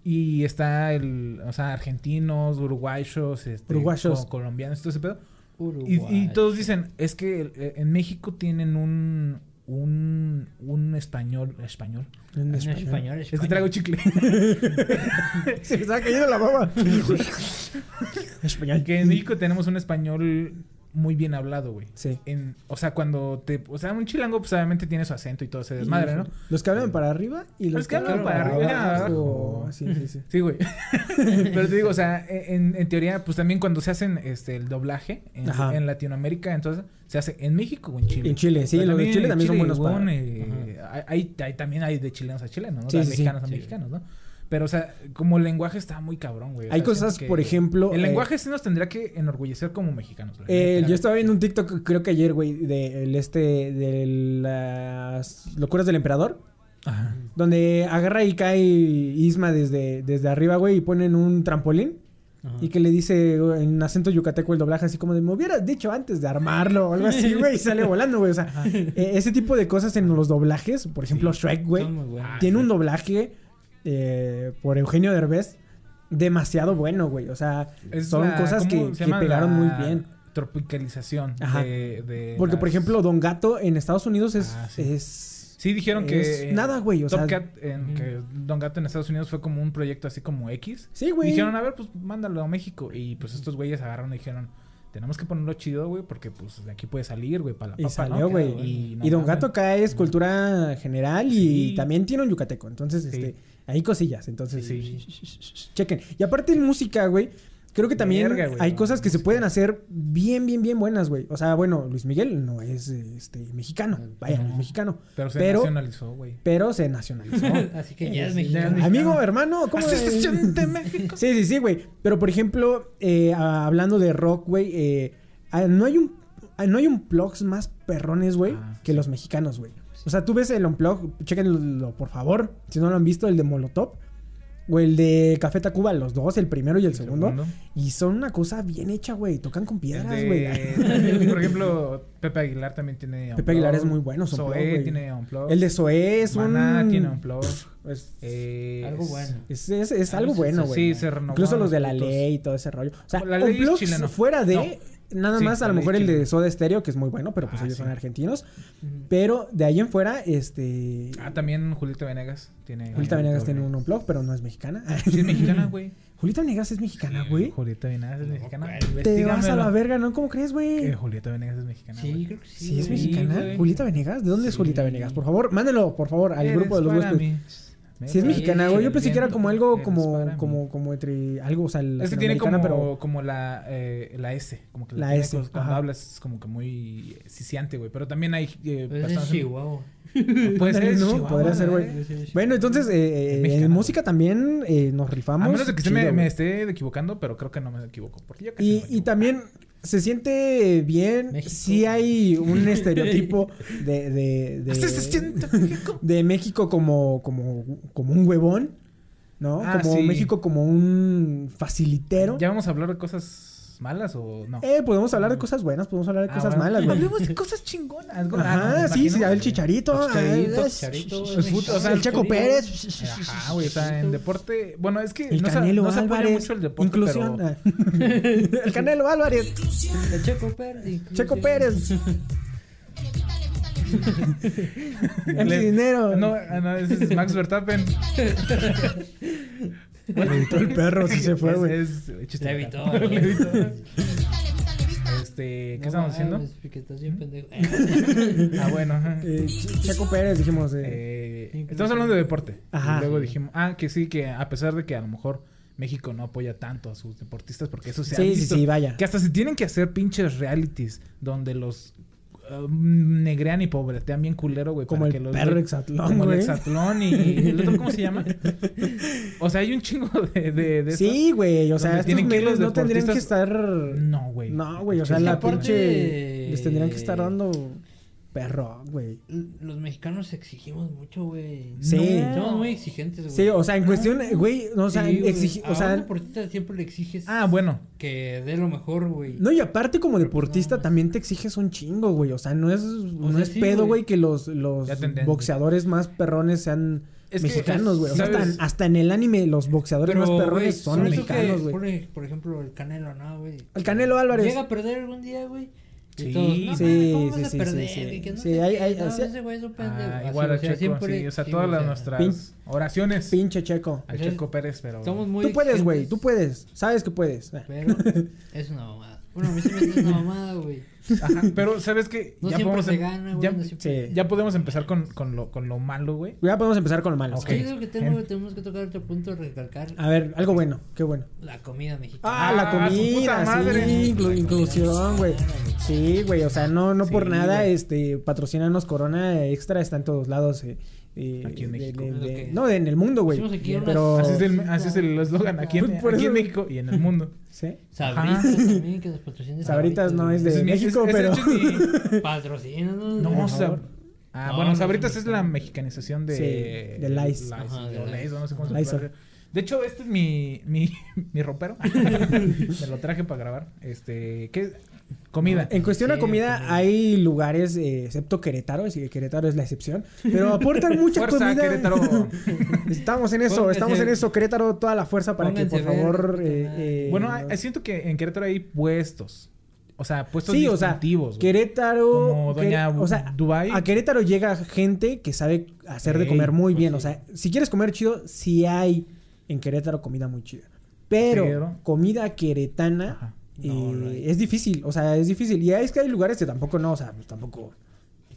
Speaker 4: Y está el, o sea, argentinos, uruguayos, este,
Speaker 5: Uruguayos.
Speaker 4: co- colombianos, todo ese pedo. Y,
Speaker 6: Uruguay.
Speaker 4: y todos dicen, es que eh, en México tienen un, un, un español, español.
Speaker 5: En español.
Speaker 6: español,
Speaker 4: Es que traigo chicle.
Speaker 5: Se me estaba cayendo la baba. español.
Speaker 4: que en México tenemos un español muy bien hablado, güey.
Speaker 5: Sí.
Speaker 4: En, o sea, cuando te, o sea, un chilango pues obviamente tiene su acento y todo ese desmadre, ¿no?
Speaker 5: Los que hablan para arriba y los,
Speaker 4: Los que hablan para arriba
Speaker 5: abajo. Sí, sí, sí.
Speaker 4: Sí, güey. Pero te digo, o sea, en, en teoría, pues también cuando se hacen este el doblaje en, Latinoamérica, entonces se hace en México o en Chile.
Speaker 5: En Chile, sí, los de Chile también son buenos para-
Speaker 4: hay, hay- también hay de chilenos a chilenos, ¿no? De
Speaker 5: sí, sí.
Speaker 4: mexicanos a mexicanos, ¿no? Pero, o sea, como el lenguaje está muy cabrón, güey. O
Speaker 5: Hay
Speaker 4: sea,
Speaker 5: cosas, por ejemplo,
Speaker 4: El
Speaker 5: eh,
Speaker 4: lenguaje sí nos tendría que enorgullecer como mexicanos.
Speaker 5: Eh, yo estaba viendo un TikTok, creo que ayer, güey, de el este, de las locuras del emperador.
Speaker 4: Ajá.
Speaker 5: Donde agarra y cae Isma desde, desde arriba, güey, y ponen un trampolín.
Speaker 6: Ajá.
Speaker 5: Y que le dice en acento yucateco el doblaje así como de me hubieras dicho antes de armarlo o algo así, güey, y sale volando, güey. O sea, eh, ese tipo de cosas en los doblajes, por ejemplo, Shrek, güey.
Speaker 4: Ah,
Speaker 5: tiene
Speaker 4: sí.
Speaker 5: un doblaje eh, por Eugenio Derbez demasiado bueno, güey. O sea,
Speaker 4: Es
Speaker 5: son
Speaker 4: la-
Speaker 5: cosas
Speaker 4: ¿cómo
Speaker 5: que, que pegaron muy bien.
Speaker 4: Tropicalización
Speaker 5: Ajá.
Speaker 4: de, de
Speaker 5: Porque, por ejemplo, Don Gato en Estados Unidos es...
Speaker 4: Ah, sí.
Speaker 5: es
Speaker 4: Sí, dijeron que.
Speaker 5: Es nada, güey, o
Speaker 4: Top
Speaker 5: sea-
Speaker 4: Cat, en, que Don Gato en Estados Unidos fue como un proyecto así como X.
Speaker 5: Sí, güey.
Speaker 4: Dijeron, a ver, pues mándalo a México. Y pues estos güeyes agarraron y dijeron, tenemos que ponerlo chido, güey, porque pues de aquí puede salir, güey, para la
Speaker 5: Y
Speaker 4: papa,
Speaker 5: salió,
Speaker 4: ¿no?
Speaker 5: güey.
Speaker 4: Y,
Speaker 5: Y,
Speaker 4: no
Speaker 5: Don. Gato acá es cultura general y también tiene un yucateco. Entonces,
Speaker 4: Sí.
Speaker 5: este, hay cosillas. Entonces,
Speaker 4: Sí.
Speaker 5: chequen. Y aparte en música, güey, creo que también
Speaker 4: güey,
Speaker 5: hay
Speaker 4: no,
Speaker 5: cosas que se pueden hacer bien, bien, bien buenas, güey. O sea, bueno, Luis Miguel no es este mexicano. Vaya, no es mexicano.
Speaker 4: Pero se
Speaker 5: Pero-
Speaker 4: nacionalizó, güey.
Speaker 5: Pero se nacionalizó.
Speaker 6: Así que ya es mexicano.
Speaker 5: Amigo, hermano, ¿cómo
Speaker 4: de México.
Speaker 5: Sí, sí, sí, güey. Pero por ejemplo, eh, hablando de rock, güey, eh, no hay un no hay un plugs más perrones, güey,
Speaker 4: Ah,
Speaker 5: que los mexicanos, güey. O sea, tú ves el unplug, chequenlo por favor, si no lo han visto, el de Molotov o el de Café Tacuba, los dos, el primero y el, segundo, y son una cosa bien hecha, güey, tocan con piedras, güey.
Speaker 4: por ejemplo, Pepe Aguilar también tiene
Speaker 5: Pepe Aguilar es muy bueno, su
Speaker 4: Zoé
Speaker 5: unplug,
Speaker 4: tiene Unplug.
Speaker 5: El de Zoé es
Speaker 4: Maná
Speaker 5: un
Speaker 4: tiene Unplug.
Speaker 5: es,
Speaker 4: Eh,
Speaker 6: Algo bueno.
Speaker 5: es, es- es
Speaker 6: Ah,
Speaker 5: algo bueno,
Speaker 6: sí,
Speaker 5: güey.
Speaker 4: Sí, se renovó.
Speaker 5: Incluso los de la ley y todo ese rollo. O sea,
Speaker 4: La Ley es
Speaker 5: fuera de...
Speaker 4: No.
Speaker 5: Nada
Speaker 4: Sí,
Speaker 5: más, a lo mejor el de. Soda Stereo, que es muy bueno, pero pues
Speaker 4: Ah,
Speaker 5: ellos
Speaker 4: sí.
Speaker 5: son argentinos. Pero de ahí en fuera, este...
Speaker 4: Ah, también Julieta Venegas tiene.
Speaker 5: Julieta Venegas tiene un unplug, pero no es mexicana.
Speaker 4: Sí, es mexicana, güey.
Speaker 5: Julieta Venegas es mexicana, güey.
Speaker 4: Julieta Venegas es mexicana.
Speaker 5: Te vas a la verga, ¿no? ¿Cómo crees, güey?
Speaker 4: Que Julieta Venegas es mexicana.
Speaker 6: Sí,
Speaker 4: güey.
Speaker 6: creo que sí.
Speaker 5: Sí, es mexicana. Julieta Venegas. ¿De dónde es. Julieta Venegas? Por favor, mándenlo, por favor, al
Speaker 4: Eres
Speaker 5: grupo de los huéspedes. Si es
Speaker 4: Me
Speaker 5: mexicana, güey. Yo pensé que era como algo como, como, como entre algo, o sea,
Speaker 4: Es que tiene como,
Speaker 5: pero
Speaker 4: como la, eh, la S. Como que
Speaker 5: La S,
Speaker 4: cosas- Cuando hablas es como que muy sisiante, güey. Pero también hay eh,
Speaker 6: Pues es. Chihuahua.
Speaker 4: Puede ser,
Speaker 5: ¿no? Podría ser, güey. Bueno, entonces, eh, eh, en música también eh, nos rifamos.
Speaker 4: A menos de que esté- me, esté equivocando, pero creo que no me equivoco. Porque yo casi no
Speaker 5: Y,
Speaker 4: me
Speaker 5: y
Speaker 4: equivoco.
Speaker 5: también se siente bien
Speaker 6: México.
Speaker 5: si hay un estereotipo de, de, de, de México como, como, como un huevón, ¿no?
Speaker 4: Ah,
Speaker 5: como
Speaker 4: sí.
Speaker 5: México como un facilitero.
Speaker 4: ¿Ya vamos a hablar de cosas malas o no?
Speaker 5: Eh, podemos hablar de cosas buenas, podemos hablar de
Speaker 4: Ah,
Speaker 5: cosas
Speaker 4: bueno.
Speaker 5: malas, güey.
Speaker 4: Hablemos de cosas chingonas. güey. Ah, no,
Speaker 5: sí, sí, el chicharito. Ah,
Speaker 6: Chicharito,
Speaker 5: el,
Speaker 6: güey.
Speaker 5: o sea, el Checo Pérez.
Speaker 4: Ajá, güey, o sea, en deporte, bueno, es que
Speaker 5: El
Speaker 4: no, se-
Speaker 5: Canelo
Speaker 4: no se apoya
Speaker 5: Álvarez.
Speaker 4: mucho el deporte,
Speaker 5: inclusión.
Speaker 4: pero
Speaker 5: ah. el Canelo Álvarez.
Speaker 6: El Checo Pérez.
Speaker 5: Checo Pérez. El dinero.
Speaker 4: no, ah, no, ese es Max Verstappen.
Speaker 5: Le evitó el perro, sí se fue, güey.
Speaker 4: es- chiste
Speaker 6: Le
Speaker 4: local.
Speaker 6: evitó,
Speaker 4: Le
Speaker 6: güey.
Speaker 4: evitó. este, ¿qué
Speaker 6: No
Speaker 4: estamos diciendo?
Speaker 6: mames, que estás bien pendejo.
Speaker 4: Ah, bueno, ajá.
Speaker 5: Eh, Ch- Checo Pérez, dijimos. eh,
Speaker 4: Eh, estamos hablando de deporte.
Speaker 5: Ajá.
Speaker 4: Y luego dijimos, ah, que sí, que a pesar de que a lo mejor México no apoya tanto a sus deportistas, porque eso se ha
Speaker 5: sí, sí,
Speaker 4: visto,
Speaker 5: sí, vaya.
Speaker 4: que hasta se tienen que hacer pinches realities donde los uh, negrean y pobretean bien culero, güey.
Speaker 5: Como el
Speaker 4: que los
Speaker 5: perro
Speaker 4: güey-
Speaker 5: hexatlón,
Speaker 4: Como el
Speaker 5: güey.
Speaker 4: hexatlón y el otro, ¿cómo se llama? O sea, hay un chingo de, de, de estos-
Speaker 5: Sí, güey. O sea, estos medios no tendrían que estar.
Speaker 4: No, güey.
Speaker 5: No, güey. O sea, la pinche. Les tendrían que estar dando perro, güey.
Speaker 6: Los mexicanos exigimos mucho, güey.
Speaker 5: Sí.
Speaker 6: Somos muy exigentes, güey.
Speaker 5: Sí, o sea, en cuestión, güey, no, o sea,
Speaker 6: Sí,
Speaker 5: exigi-
Speaker 6: A
Speaker 5: o
Speaker 6: un
Speaker 5: sea,
Speaker 6: deportista siempre le exiges
Speaker 4: Ah, bueno.
Speaker 6: que dé lo mejor, güey.
Speaker 5: no, y aparte como deportista
Speaker 6: no,
Speaker 5: también te exiges un chingo, güey. O sea, no es, no
Speaker 6: sea,
Speaker 5: es
Speaker 6: sí,
Speaker 5: pedo,
Speaker 6: güey.
Speaker 5: que los, los boxeadores más perrones sean
Speaker 4: Es
Speaker 5: mexicanos, güey. O sea, hasta, hasta en el anime los boxeadores más perrones son mexicanos, güey.
Speaker 6: Por, por ejemplo, el Canelo, ¿no, güey?
Speaker 5: El Canelo Álvarez.
Speaker 6: Llega a perder algún día, güey.
Speaker 4: Sí,
Speaker 6: todos, no,
Speaker 4: sí,
Speaker 6: mames, ¿cómo vas
Speaker 5: sí, sí,
Speaker 6: perder?
Speaker 5: sí,
Speaker 6: que no
Speaker 5: hay- hay-
Speaker 6: no,
Speaker 5: sí.
Speaker 6: ese güey es un pendejo.
Speaker 4: Ah,
Speaker 6: Así,
Speaker 4: igual
Speaker 6: o sea,
Speaker 4: Checo,
Speaker 6: siempre-
Speaker 4: sí. O sea,
Speaker 6: sí,
Speaker 4: todas
Speaker 6: o
Speaker 4: las nuestras
Speaker 5: Pin-
Speaker 4: oraciones
Speaker 5: Pinche checo.
Speaker 4: al Checo Pérez, pero...
Speaker 6: Somos muy
Speaker 5: Tú puedes, güey, tú puedes. Sabes que puedes.
Speaker 6: Pero es una mamada. Bueno, a mí se me hace una mamada, güey.
Speaker 4: Ajá, pero ¿sabes qué?
Speaker 6: No
Speaker 4: ya
Speaker 6: siempre
Speaker 4: podemos
Speaker 6: se
Speaker 4: em-
Speaker 6: gana, güey.
Speaker 4: ya,
Speaker 6: no siempre-
Speaker 5: Sí.
Speaker 4: ya podemos empezar con, con, lo, con lo malo, güey.
Speaker 5: Ya podemos empezar con lo malo.
Speaker 4: Ok.
Speaker 6: Yo creo que tengo- tenemos que tocar otro punto, recalcar
Speaker 5: A ver, algo bueno, qué bueno.
Speaker 6: la comida mexicana.
Speaker 5: Ah, la
Speaker 4: Ah, su
Speaker 5: comida,
Speaker 4: puta madre.
Speaker 5: sí, inclu- inclusión, güey. Sí, güey, o sea, no, no por
Speaker 4: Sí,
Speaker 5: nada,
Speaker 4: güey.
Speaker 5: este, patrocínanos Corona Extra, está en todos lados. eh, eh,
Speaker 4: Aquí en
Speaker 5: de-
Speaker 4: México.
Speaker 5: de-
Speaker 6: Es
Speaker 5: de-
Speaker 6: que-
Speaker 5: no, en el mundo, güey. Pero,
Speaker 4: Así es el, así es el eslogan aquí, en,
Speaker 5: por
Speaker 4: aquí en México y en el mundo.
Speaker 5: ¿sí?
Speaker 6: Sabritas
Speaker 4: Ajá.
Speaker 6: también, que nos patrocinen.
Speaker 5: Sabritas no es de
Speaker 4: mi-
Speaker 5: México, pero...
Speaker 4: es mi-
Speaker 6: Patrocínanos.
Speaker 4: No,
Speaker 5: favor.
Speaker 4: Ah,
Speaker 6: No,
Speaker 4: bueno,
Speaker 6: no,
Speaker 4: Sabritas
Speaker 6: no,
Speaker 4: es la mexicanización de...
Speaker 5: Sí, de Lice.
Speaker 4: Lice,
Speaker 6: Ajá, de
Speaker 4: o
Speaker 6: Lice.
Speaker 4: Lice, o no sé cómo se. De hecho, este es mi, mi, mi ropero. Me lo traje para grabar. Este, ¿qué? Comida.
Speaker 5: En cuestión a
Speaker 6: Sí,
Speaker 5: comida,
Speaker 6: comida.
Speaker 5: hay lugares, eh, excepto Querétaro, así que Querétaro es la excepción, pero aportan mucha
Speaker 4: Fuerza,
Speaker 5: comida.
Speaker 4: Querétaro.
Speaker 5: Estamos en eso,
Speaker 6: Pónganse-
Speaker 5: estamos en eso, Querétaro, toda la fuerza para que, por favor... eh, eh,
Speaker 4: Bueno, hay- siento que en Querétaro hay puestos. O sea, puestos
Speaker 5: Sí, o sea. Querétaro.
Speaker 4: Como Doña
Speaker 5: o sea,
Speaker 4: Dubai.
Speaker 5: A Querétaro llega gente que sabe hacer de comer muy
Speaker 6: pues
Speaker 5: bien.
Speaker 6: sí.
Speaker 5: O sea, si quieres comer chido, sí hay en Querétaro comida muy chida. Pero,
Speaker 4: Pero-
Speaker 5: comida queretana
Speaker 4: Ajá.
Speaker 5: Eh,
Speaker 6: No, no hay.
Speaker 5: es difícil. O sea, es difícil. Y es que hay lugares que tampoco no, o sea, pues tampoco.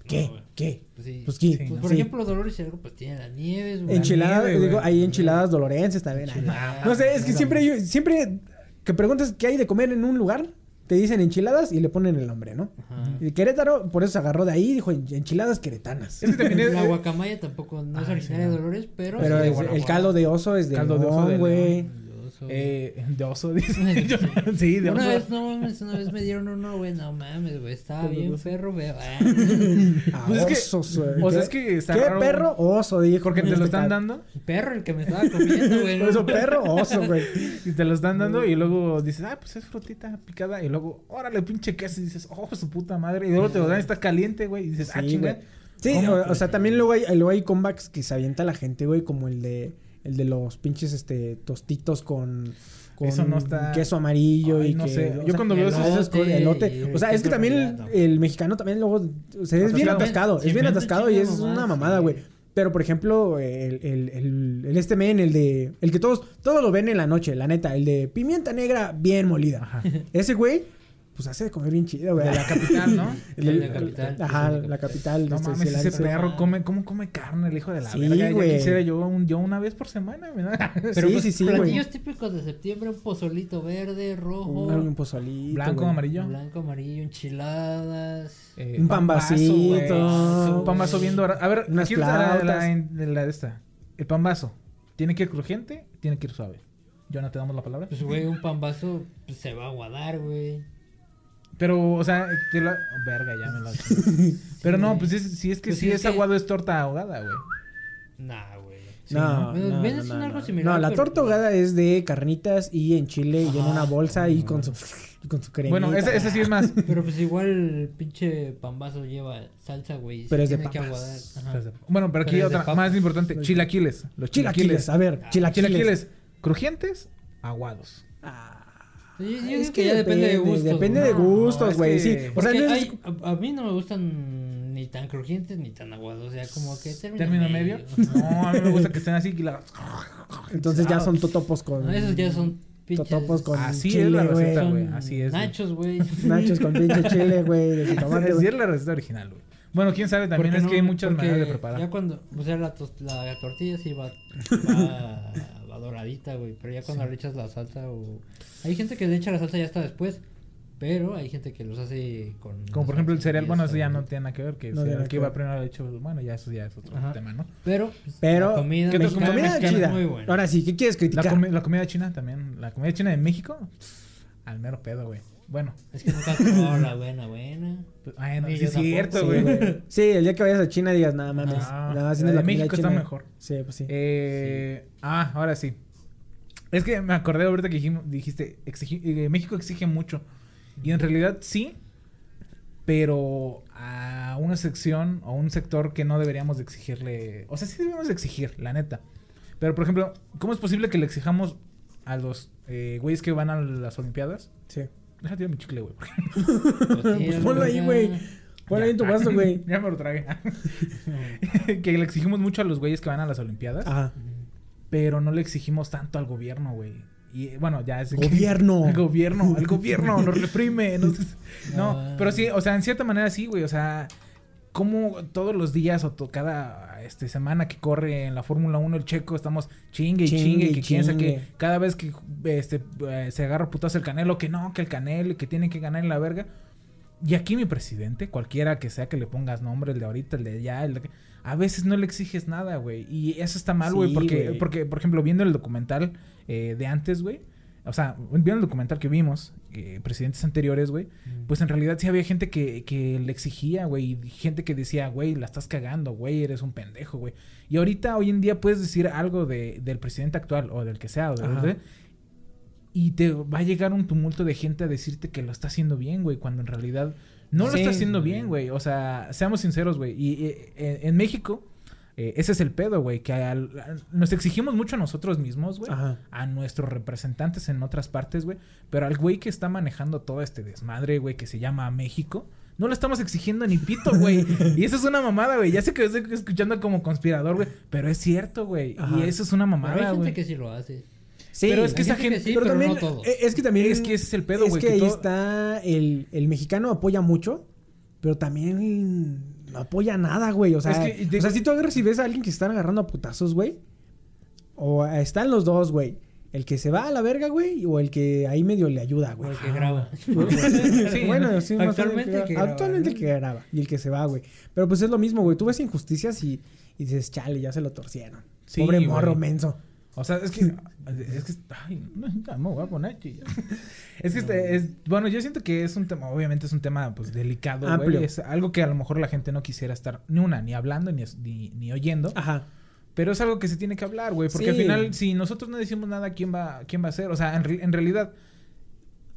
Speaker 5: ¿Qué?
Speaker 6: No.
Speaker 5: ¿Qué?
Speaker 6: Pues sí.
Speaker 5: Pues ¿qué?
Speaker 4: Sí,
Speaker 6: Pues,
Speaker 4: ¿no?
Speaker 6: por
Speaker 5: Sí.
Speaker 6: ejemplo, Dolores Hidalgo, pues tiene las nieves, güey.
Speaker 5: Enchiladas,
Speaker 4: nieve,
Speaker 5: digo, hay enchiladas dolorenses también.
Speaker 6: Enchiladas.
Speaker 5: No sé, es que siempre, hay- siempre que preguntas qué hay de comer en un lugar, te dicen enchiladas y le ponen el nombre, ¿no?
Speaker 6: Ajá.
Speaker 5: Y Querétaro, por eso se agarró de ahí y dijo enchiladas queretanas.
Speaker 4: Es que también es...
Speaker 6: La guacamaya tampoco no es originaria
Speaker 4: sí,
Speaker 6: de. Dolores, pero.
Speaker 5: Pero
Speaker 6: sí de
Speaker 5: es- el caldo de oso es de
Speaker 4: Caldo de oso de
Speaker 5: güey.
Speaker 6: Oso.
Speaker 4: Eh, de oso, dice. Yo- sí, de
Speaker 6: Una
Speaker 4: oso.
Speaker 6: vez, no mames, una vez me dieron uno, güey, no mames, güey, estaba bien
Speaker 5: oso.
Speaker 6: perro, güey. Ah.
Speaker 5: Ah,
Speaker 4: Pues es que-
Speaker 5: osos, güey.
Speaker 4: o sea,
Speaker 5: ¿Qué-
Speaker 4: es que está
Speaker 5: ¿Qué
Speaker 4: raro,
Speaker 5: perro? Oso, dijo.
Speaker 4: Porque te lo
Speaker 5: este
Speaker 4: están dando.
Speaker 6: Perro el que me estaba comiendo, güey.
Speaker 5: Por eso, perro, oso, güey.
Speaker 4: Y te lo están dando y luego dices, ah, pues es frutita picada. Y luego, órale, pinche queso. Y dices, oh, su puta madre. Y luego te lo dan y está caliente, güey. Y dices, ah,
Speaker 5: Sí,
Speaker 4: chinga.
Speaker 5: Sí, o sea, también luego hay, luego hay comebacks que se avienta la gente, güey, como el de el de los pinches este tostitos con, con
Speaker 4: Eso no está-
Speaker 5: queso amarillo
Speaker 4: Ay,
Speaker 5: y
Speaker 4: no
Speaker 5: que
Speaker 4: sé.
Speaker 5: o
Speaker 4: Yo
Speaker 5: sea,
Speaker 4: cuando veo esos-
Speaker 5: esos con elote, o sea, es que también el, mexicano también luego o sea, es bien
Speaker 4: Atascado.
Speaker 5: es bien atascado y es una mamada,
Speaker 6: sí.
Speaker 5: güey. Pero por ejemplo, el, el, el, el este men, el de el que todos todos lo ven en la noche, la neta, el de pimienta negra bien molida.
Speaker 4: Ajá.
Speaker 5: Ese güey pues hace de comer bien chido, güey.
Speaker 4: De la capital, ¿no?
Speaker 5: El-
Speaker 6: el- capital,
Speaker 5: Ajá, la capital.
Speaker 4: No
Speaker 5: este,
Speaker 4: mames,
Speaker 5: la-
Speaker 4: ese perro come, ¿cómo come carne el hijo de la
Speaker 5: Sí,
Speaker 4: verga? Ya
Speaker 5: güey.
Speaker 4: quisiera yo, un, yo una vez por semana, ¿verdad?
Speaker 6: Pero
Speaker 5: Sí,
Speaker 6: pues,
Speaker 5: sí, sí, güey.
Speaker 6: platillos típicos de septiembre, un pozolito verde, rojo,
Speaker 5: Un, un pozolito.
Speaker 4: Blanco,
Speaker 5: güey.
Speaker 4: amarillo.
Speaker 6: blanco, amarillo, enchiladas.
Speaker 4: Eh,
Speaker 5: Un pambacito.
Speaker 4: güey. Un pambazo bien dorado. A ver,
Speaker 5: Unas
Speaker 4: la, la, la de esta. El pambazo. ¿Tiene que ir crujiente? Tiene que ir suave. Jonah, ¿te damos la palabra?
Speaker 6: Pues, güey, un pambazo pues, se va a aguadar, güey.
Speaker 4: Pero, o sea, te la... oh, verga, ya me la... Pero no, pues es- si es que
Speaker 6: Pues
Speaker 4: si
Speaker 6: sí,
Speaker 4: es
Speaker 6: es que-
Speaker 4: aguado es torta ahogada, güey.
Speaker 6: Nah, güey.
Speaker 4: Sí,
Speaker 5: no, no, no, no,
Speaker 6: algo similar,
Speaker 5: No, la
Speaker 6: pero-
Speaker 5: torta ahogada es de carnitas y en chile y en una bolsa y con su, y con su cremita.
Speaker 4: Bueno, ese, ese sí es más.
Speaker 6: Pero pues igual el pinche pambazo lleva salsa, güey.
Speaker 5: Pero es de
Speaker 6: que
Speaker 5: papas.
Speaker 6: aguadar. Ajá.
Speaker 4: Bueno, pero aquí
Speaker 6: Pero
Speaker 4: otra, más importante. Chilaquiles. Los
Speaker 5: Chilaquiles,
Speaker 4: chilaquiles.
Speaker 5: a ver, chilaquiles.
Speaker 4: Chilaquiles. Crujientes, aguados.
Speaker 5: Ah,
Speaker 6: Yo, yo
Speaker 5: es
Speaker 6: digo que ya depende de gustos.
Speaker 5: Depende de
Speaker 6: ¿no?
Speaker 5: gustos,
Speaker 4: es
Speaker 5: güey.
Speaker 4: que-
Speaker 5: Sí, o sea, no es-
Speaker 6: hay- a, a mí no me gustan ni tan crujientes ni tan aguados. O sea, como que término,
Speaker 4: ¿Término medio?
Speaker 6: Ajá.
Speaker 4: No, a mí me gusta que estén así. y la-
Speaker 5: entonces ya son totopos con.
Speaker 6: No, esos ya son Pinches
Speaker 5: totopos con
Speaker 4: Así es
Speaker 5: chile,
Speaker 4: la
Speaker 5: güey.
Speaker 4: receta, güey, así es.
Speaker 6: Nachos, güey.
Speaker 5: Nachos con pinche chile, güey, de jitomate,
Speaker 4: Así es la receta original, güey. Bueno, quién sabe, también
Speaker 6: Porque
Speaker 4: es
Speaker 6: no-
Speaker 4: que hay muchas maneras de preparar.
Speaker 6: Ya cuando, o sea, la, tos- la tortilla sí va, va, va doradita, güey. Pero ya cuando le echas la salsa o. Hay gente que le echa la salsa ya hasta después. Pero hay gente que los hace con.
Speaker 4: Como por
Speaker 6: la
Speaker 4: ejemplo el cereal, bueno, eso ya no tiene nada que ver, que
Speaker 5: No
Speaker 4: el que
Speaker 5: que
Speaker 4: iba primero hecho, bueno, ya eso ya es otro
Speaker 6: Ajá.
Speaker 4: tema, ¿no?
Speaker 6: Pero.
Speaker 5: Pero,
Speaker 6: La comida
Speaker 4: ¿Qué otra
Speaker 5: México-
Speaker 4: comida
Speaker 5: comida
Speaker 4: mexicana
Speaker 5: chida.
Speaker 6: es muy buena.
Speaker 5: Ahora sí, ¿qué quieres
Speaker 4: La,
Speaker 5: criticar?
Speaker 4: comi- la comida china también, la comida china de México, al mero pedo, güey. Bueno,
Speaker 6: Es que nunca probado la buena, buena.
Speaker 4: pues, bueno, sí es cierto,
Speaker 5: Sí,
Speaker 4: güey.
Speaker 5: Sí, el día que vayas a China digas, nada mames.
Speaker 4: Ah,
Speaker 5: nada más
Speaker 4: la
Speaker 5: comida
Speaker 4: México está
Speaker 5: china".
Speaker 4: mejor.
Speaker 5: Sí, pues sí.
Speaker 4: Eh, Ah, ahora sí. Es que me acordé ahorita que dijimos- dijiste, exigi- eh, México exige mucho. Y en realidad sí, pero a una sección o un sector que no deberíamos de exigirle. O sea, sí debemos de exigir, la neta. Pero, por ejemplo, ¿cómo es posible que le exijamos a los eh, güeyes que van a las Olimpiadas?
Speaker 5: Sí.
Speaker 4: Déjate mi chicle, güey.
Speaker 6: Pues
Speaker 5: Pues ponlo ahí, güey. Ponlo ahí en tu vaso, güey.
Speaker 4: ya me lo tragué. que le exigimos mucho a los güeyes que van a las Olimpiadas.
Speaker 5: Ajá.
Speaker 4: Pero no le exigimos tanto al gobierno, güey. Y bueno, ya es...
Speaker 5: Gobierno.
Speaker 4: Al gobierno, al gobierno, nos reprime. nos- No,
Speaker 6: No.
Speaker 4: pero sí, o sea, en cierta manera sí, güey. O sea, como todos los días o cada este, semana que corre en la Fórmula 1 el checo, estamos chingue y
Speaker 5: Chingue
Speaker 4: que piensa que cada vez que este, eh, se agarra putazo el canelo, que no, que el canelo, que tiene que ganar en la verga. Y aquí mi presidente, cualquiera que sea que le pongas nombre, el de ahorita, el de allá, el de... A veces no le exiges nada, güey. Y eso está mal, güey.
Speaker 5: Sí,
Speaker 4: porque, porque, por ejemplo, viendo el documental eh, de antes, güey. O sea, viendo el documental que vimos, eh, presidentes anteriores, güey. Pues en realidad sí había gente que, que le exigía, güey. y Gente que decía, güey, la estás cagando, güey, eres un pendejo, güey. Y ahorita, hoy en día, puedes decir algo de, del presidente actual o del que sea, de- y te va a llegar un tumulto de gente a decirte que lo está haciendo bien, güey, cuando en realidad no lo está haciendo bien, güey. O sea, seamos sinceros, güey. Y eh, en México, eh, ese es el pedo, güey, que al- a- nos exigimos mucho a nosotros mismos, güey.
Speaker 5: Ajá.
Speaker 4: A nuestros representantes en otras partes, güey. Pero al güey que está manejando todo este desmadre, güey, que se llama México. No le estamos exigiendo ni pito, güey. y eso es una mamada, güey. Ya sé que estoy escuchando como conspirador, güey. Pero es cierto, güey. Y eso es una
Speaker 6: Pero hay
Speaker 4: mamada,
Speaker 6: gente
Speaker 4: güey.
Speaker 6: que sí lo hace.
Speaker 5: Sí,
Speaker 4: Pero es que
Speaker 6: hay
Speaker 4: esa
Speaker 6: gente que
Speaker 4: gente...
Speaker 6: sí,
Speaker 5: pero,
Speaker 6: pero
Speaker 5: también,
Speaker 6: no todos.
Speaker 5: es que también...
Speaker 4: Es que ese es el pedo,
Speaker 5: Es
Speaker 4: güey,
Speaker 5: que
Speaker 4: que
Speaker 5: ahí
Speaker 4: todo-
Speaker 5: está... El, el mexicano apoya mucho, pero también no apoya nada, güey. O sea,
Speaker 4: Es que,
Speaker 5: o sea, si tú agarras y ves a alguien que se están agarrando a putazos, güey. O están los dos, güey. El que se va a la verga, güey, o el que ahí medio le ayuda,
Speaker 6: O
Speaker 5: güey.
Speaker 6: el que graba.
Speaker 4: Sí,
Speaker 5: bueno, sí,
Speaker 6: Actualmente el que graba,
Speaker 5: Actualmente
Speaker 6: ¿no?
Speaker 5: el que graba y el que se va, güey. Pero pues es lo mismo, güey. Tú ves injusticias y, y dices, chale, ya se lo torcieron.
Speaker 4: Sí,
Speaker 5: Pobre
Speaker 4: güey.
Speaker 5: morro menso.
Speaker 4: O sea, es que. Es que. Ay, me voy a poner. Es que este es. Bueno, yo siento que es un tema. Obviamente es un tema, pues, delicado,
Speaker 5: Amplio.
Speaker 4: güey. Es algo que a lo mejor la gente no quisiera estar ni una, ni hablando, ni, ni, ni oyendo.
Speaker 5: Ajá.
Speaker 4: Pero es algo que se tiene que hablar, güey. Porque
Speaker 5: Sí.
Speaker 4: al final, si nosotros no decimos nada, ¿quién va, quién va a hacer? O sea, en, en realidad.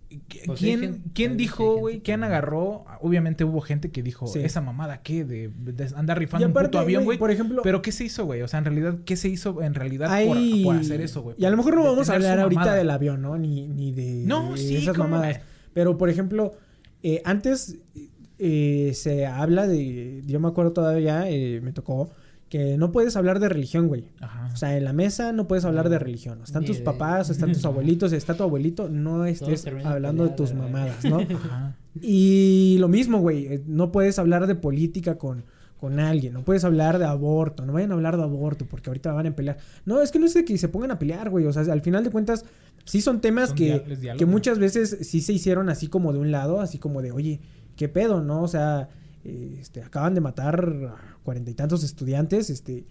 Speaker 4: ¿Qui-
Speaker 6: Pues
Speaker 4: ¿Quién, ¿quién dijo, güey? ¿Quién agarró? Obviamente hubo gente que dijo,
Speaker 5: Sí.
Speaker 4: esa mamada, ¿qué? De, de andar rifando
Speaker 5: Y
Speaker 4: un
Speaker 5: aparte,
Speaker 4: puto avión,
Speaker 5: güey, por ejemplo-
Speaker 4: Pero ¿qué se hizo, güey? O sea, en realidad, ¿qué se hizo en realidad
Speaker 5: Hay-
Speaker 4: por, por hacer eso, güey?
Speaker 5: Y a lo mejor no vamos a hablar ahorita del avión, ¿no? Ni, ni de,
Speaker 4: No,
Speaker 5: de
Speaker 4: sí,
Speaker 5: esas
Speaker 4: ¿cómo
Speaker 5: mamadas. Pero, por ejemplo, eh, antes eh, se habla de... Yo me acuerdo todavía, eh, me tocó, que no puedes hablar de religión, güey.
Speaker 4: Ajá.
Speaker 5: O sea, en la mesa no puedes hablar de religión. Están
Speaker 6: Ni
Speaker 5: tus
Speaker 6: de-
Speaker 5: papás, están tus abuelitos, está tu abuelito. No estés hablando de tus mamadas, ¿no?
Speaker 4: Ajá.
Speaker 5: Y lo mismo, güey. eh, No puedes hablar de política con, con alguien. No puedes hablar de aborto. No vayan a hablar de aborto porque ahorita van a pelear. No, es que no es de que se pongan a pelear, güey. O sea, al final de cuentas, sí son temas
Speaker 4: Son
Speaker 5: que, que muchas veces sí se hicieron así como de un lado, así como de, oye, ¿qué pedo, no? O sea, este, acaban de matar a cuarenta y tantos estudiantes, este.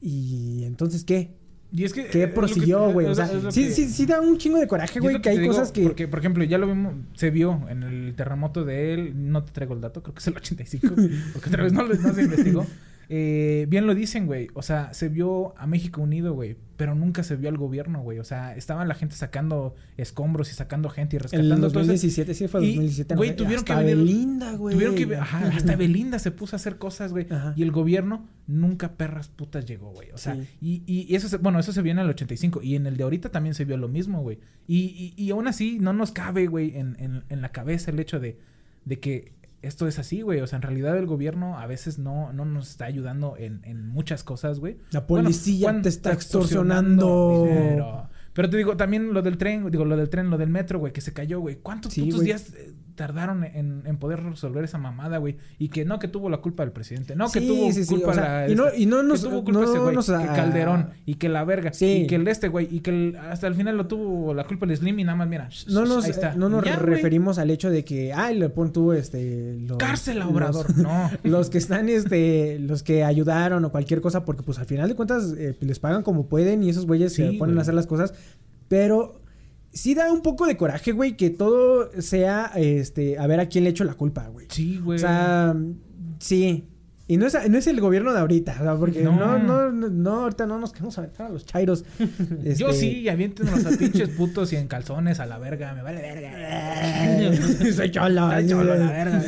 Speaker 5: Y entonces, ¿qué?
Speaker 4: Y es que...
Speaker 5: ¿Qué
Speaker 4: eh, es
Speaker 5: prosiguió, güey? O sea, sí,
Speaker 4: que-
Speaker 5: sí, sí da un chingo de coraje, güey, que hay
Speaker 4: digo,
Speaker 5: cosas que...
Speaker 4: Porque, por ejemplo, ya lo vimos, se vio en el terremoto de él, no te traigo el dato, creo que es el 85, porque otra vez no, no se investigó. Eh, bien lo dicen, güey, o sea, se vio a México unido, güey, pero nunca se vio al gobierno, güey, o sea, estaban la gente sacando escombros y sacando gente y
Speaker 5: el
Speaker 4: rescatando ese-
Speaker 5: 2017, sí fue
Speaker 4: Y,
Speaker 5: 2017.
Speaker 4: güey,
Speaker 5: no
Speaker 4: tuvieron que venir-
Speaker 5: Belinda, güey.
Speaker 4: Tuvieron que, ajá, hasta Belinda se puso a hacer cosas, güey. Y el gobierno nunca perras putas llegó, güey. O sea,
Speaker 5: Sí.
Speaker 4: y y eso, se, bueno, eso se vio en el 85. Y en el de ahorita también se vio lo mismo, güey. Y, y, y aún así no nos cabe, güey, en, en, en la cabeza el hecho de, de que esto es así, güey. O sea, en realidad el gobierno a veces no, no nos está ayudando en, en muchas cosas, güey.
Speaker 5: La policía
Speaker 4: Bueno,
Speaker 5: te está
Speaker 4: extorsionando
Speaker 5: extorsionando.
Speaker 4: Pero te digo, también lo del tren, digo, lo del tren, lo del metro, güey, que se cayó, güey. ¿Cuántos
Speaker 5: Sí,
Speaker 4: putos
Speaker 5: güey.
Speaker 4: días eh, tardaron en, en poder resolver esa mamada, güey? Y que no que tuvo la culpa del presidente. No, que
Speaker 5: Sí,
Speaker 4: tuvo
Speaker 5: sí,
Speaker 4: culpa
Speaker 5: o sea,
Speaker 4: la...
Speaker 5: y no-
Speaker 4: esta,
Speaker 5: y no nos-
Speaker 4: Que tuvo culpa
Speaker 5: no
Speaker 4: ese güey.
Speaker 5: nos-
Speaker 4: que
Speaker 5: ah,
Speaker 4: Calderón. Y que la verga.
Speaker 5: Sí.
Speaker 4: Y que el este, güey. Y que el- hasta el final lo tuvo la culpa el Slim y nada más, mira.
Speaker 5: No nos,
Speaker 4: ahí está.
Speaker 5: eh, no nos
Speaker 4: Ya, güey.
Speaker 5: referimos al hecho de que, ay, le pon tú, este... Los,
Speaker 4: Cárcel a
Speaker 5: los-
Speaker 4: Obrador. No.
Speaker 5: los que están, este, los que ayudaron o cualquier cosa, porque pues al final de cuentas eh, les pagan como pueden y esos güeyes se ponen
Speaker 4: güey.
Speaker 5: a hacer las cosas, pero sí da un poco de coraje, güey, que todo sea, este, a ver a quién le echo la culpa, güey.
Speaker 4: Sí, güey.
Speaker 5: O sea, sí. Y no es, no es el gobierno de ahorita, o sea, porque no,
Speaker 4: No.
Speaker 5: no, no, no, ahorita no nos queremos aventar a los chairos.
Speaker 4: Yo
Speaker 5: Este,
Speaker 4: sí, aviéntenos a pinches putos y en calzones a la verga. Me vale verga.
Speaker 5: Soy cholo.
Speaker 4: Está cholo, la verga.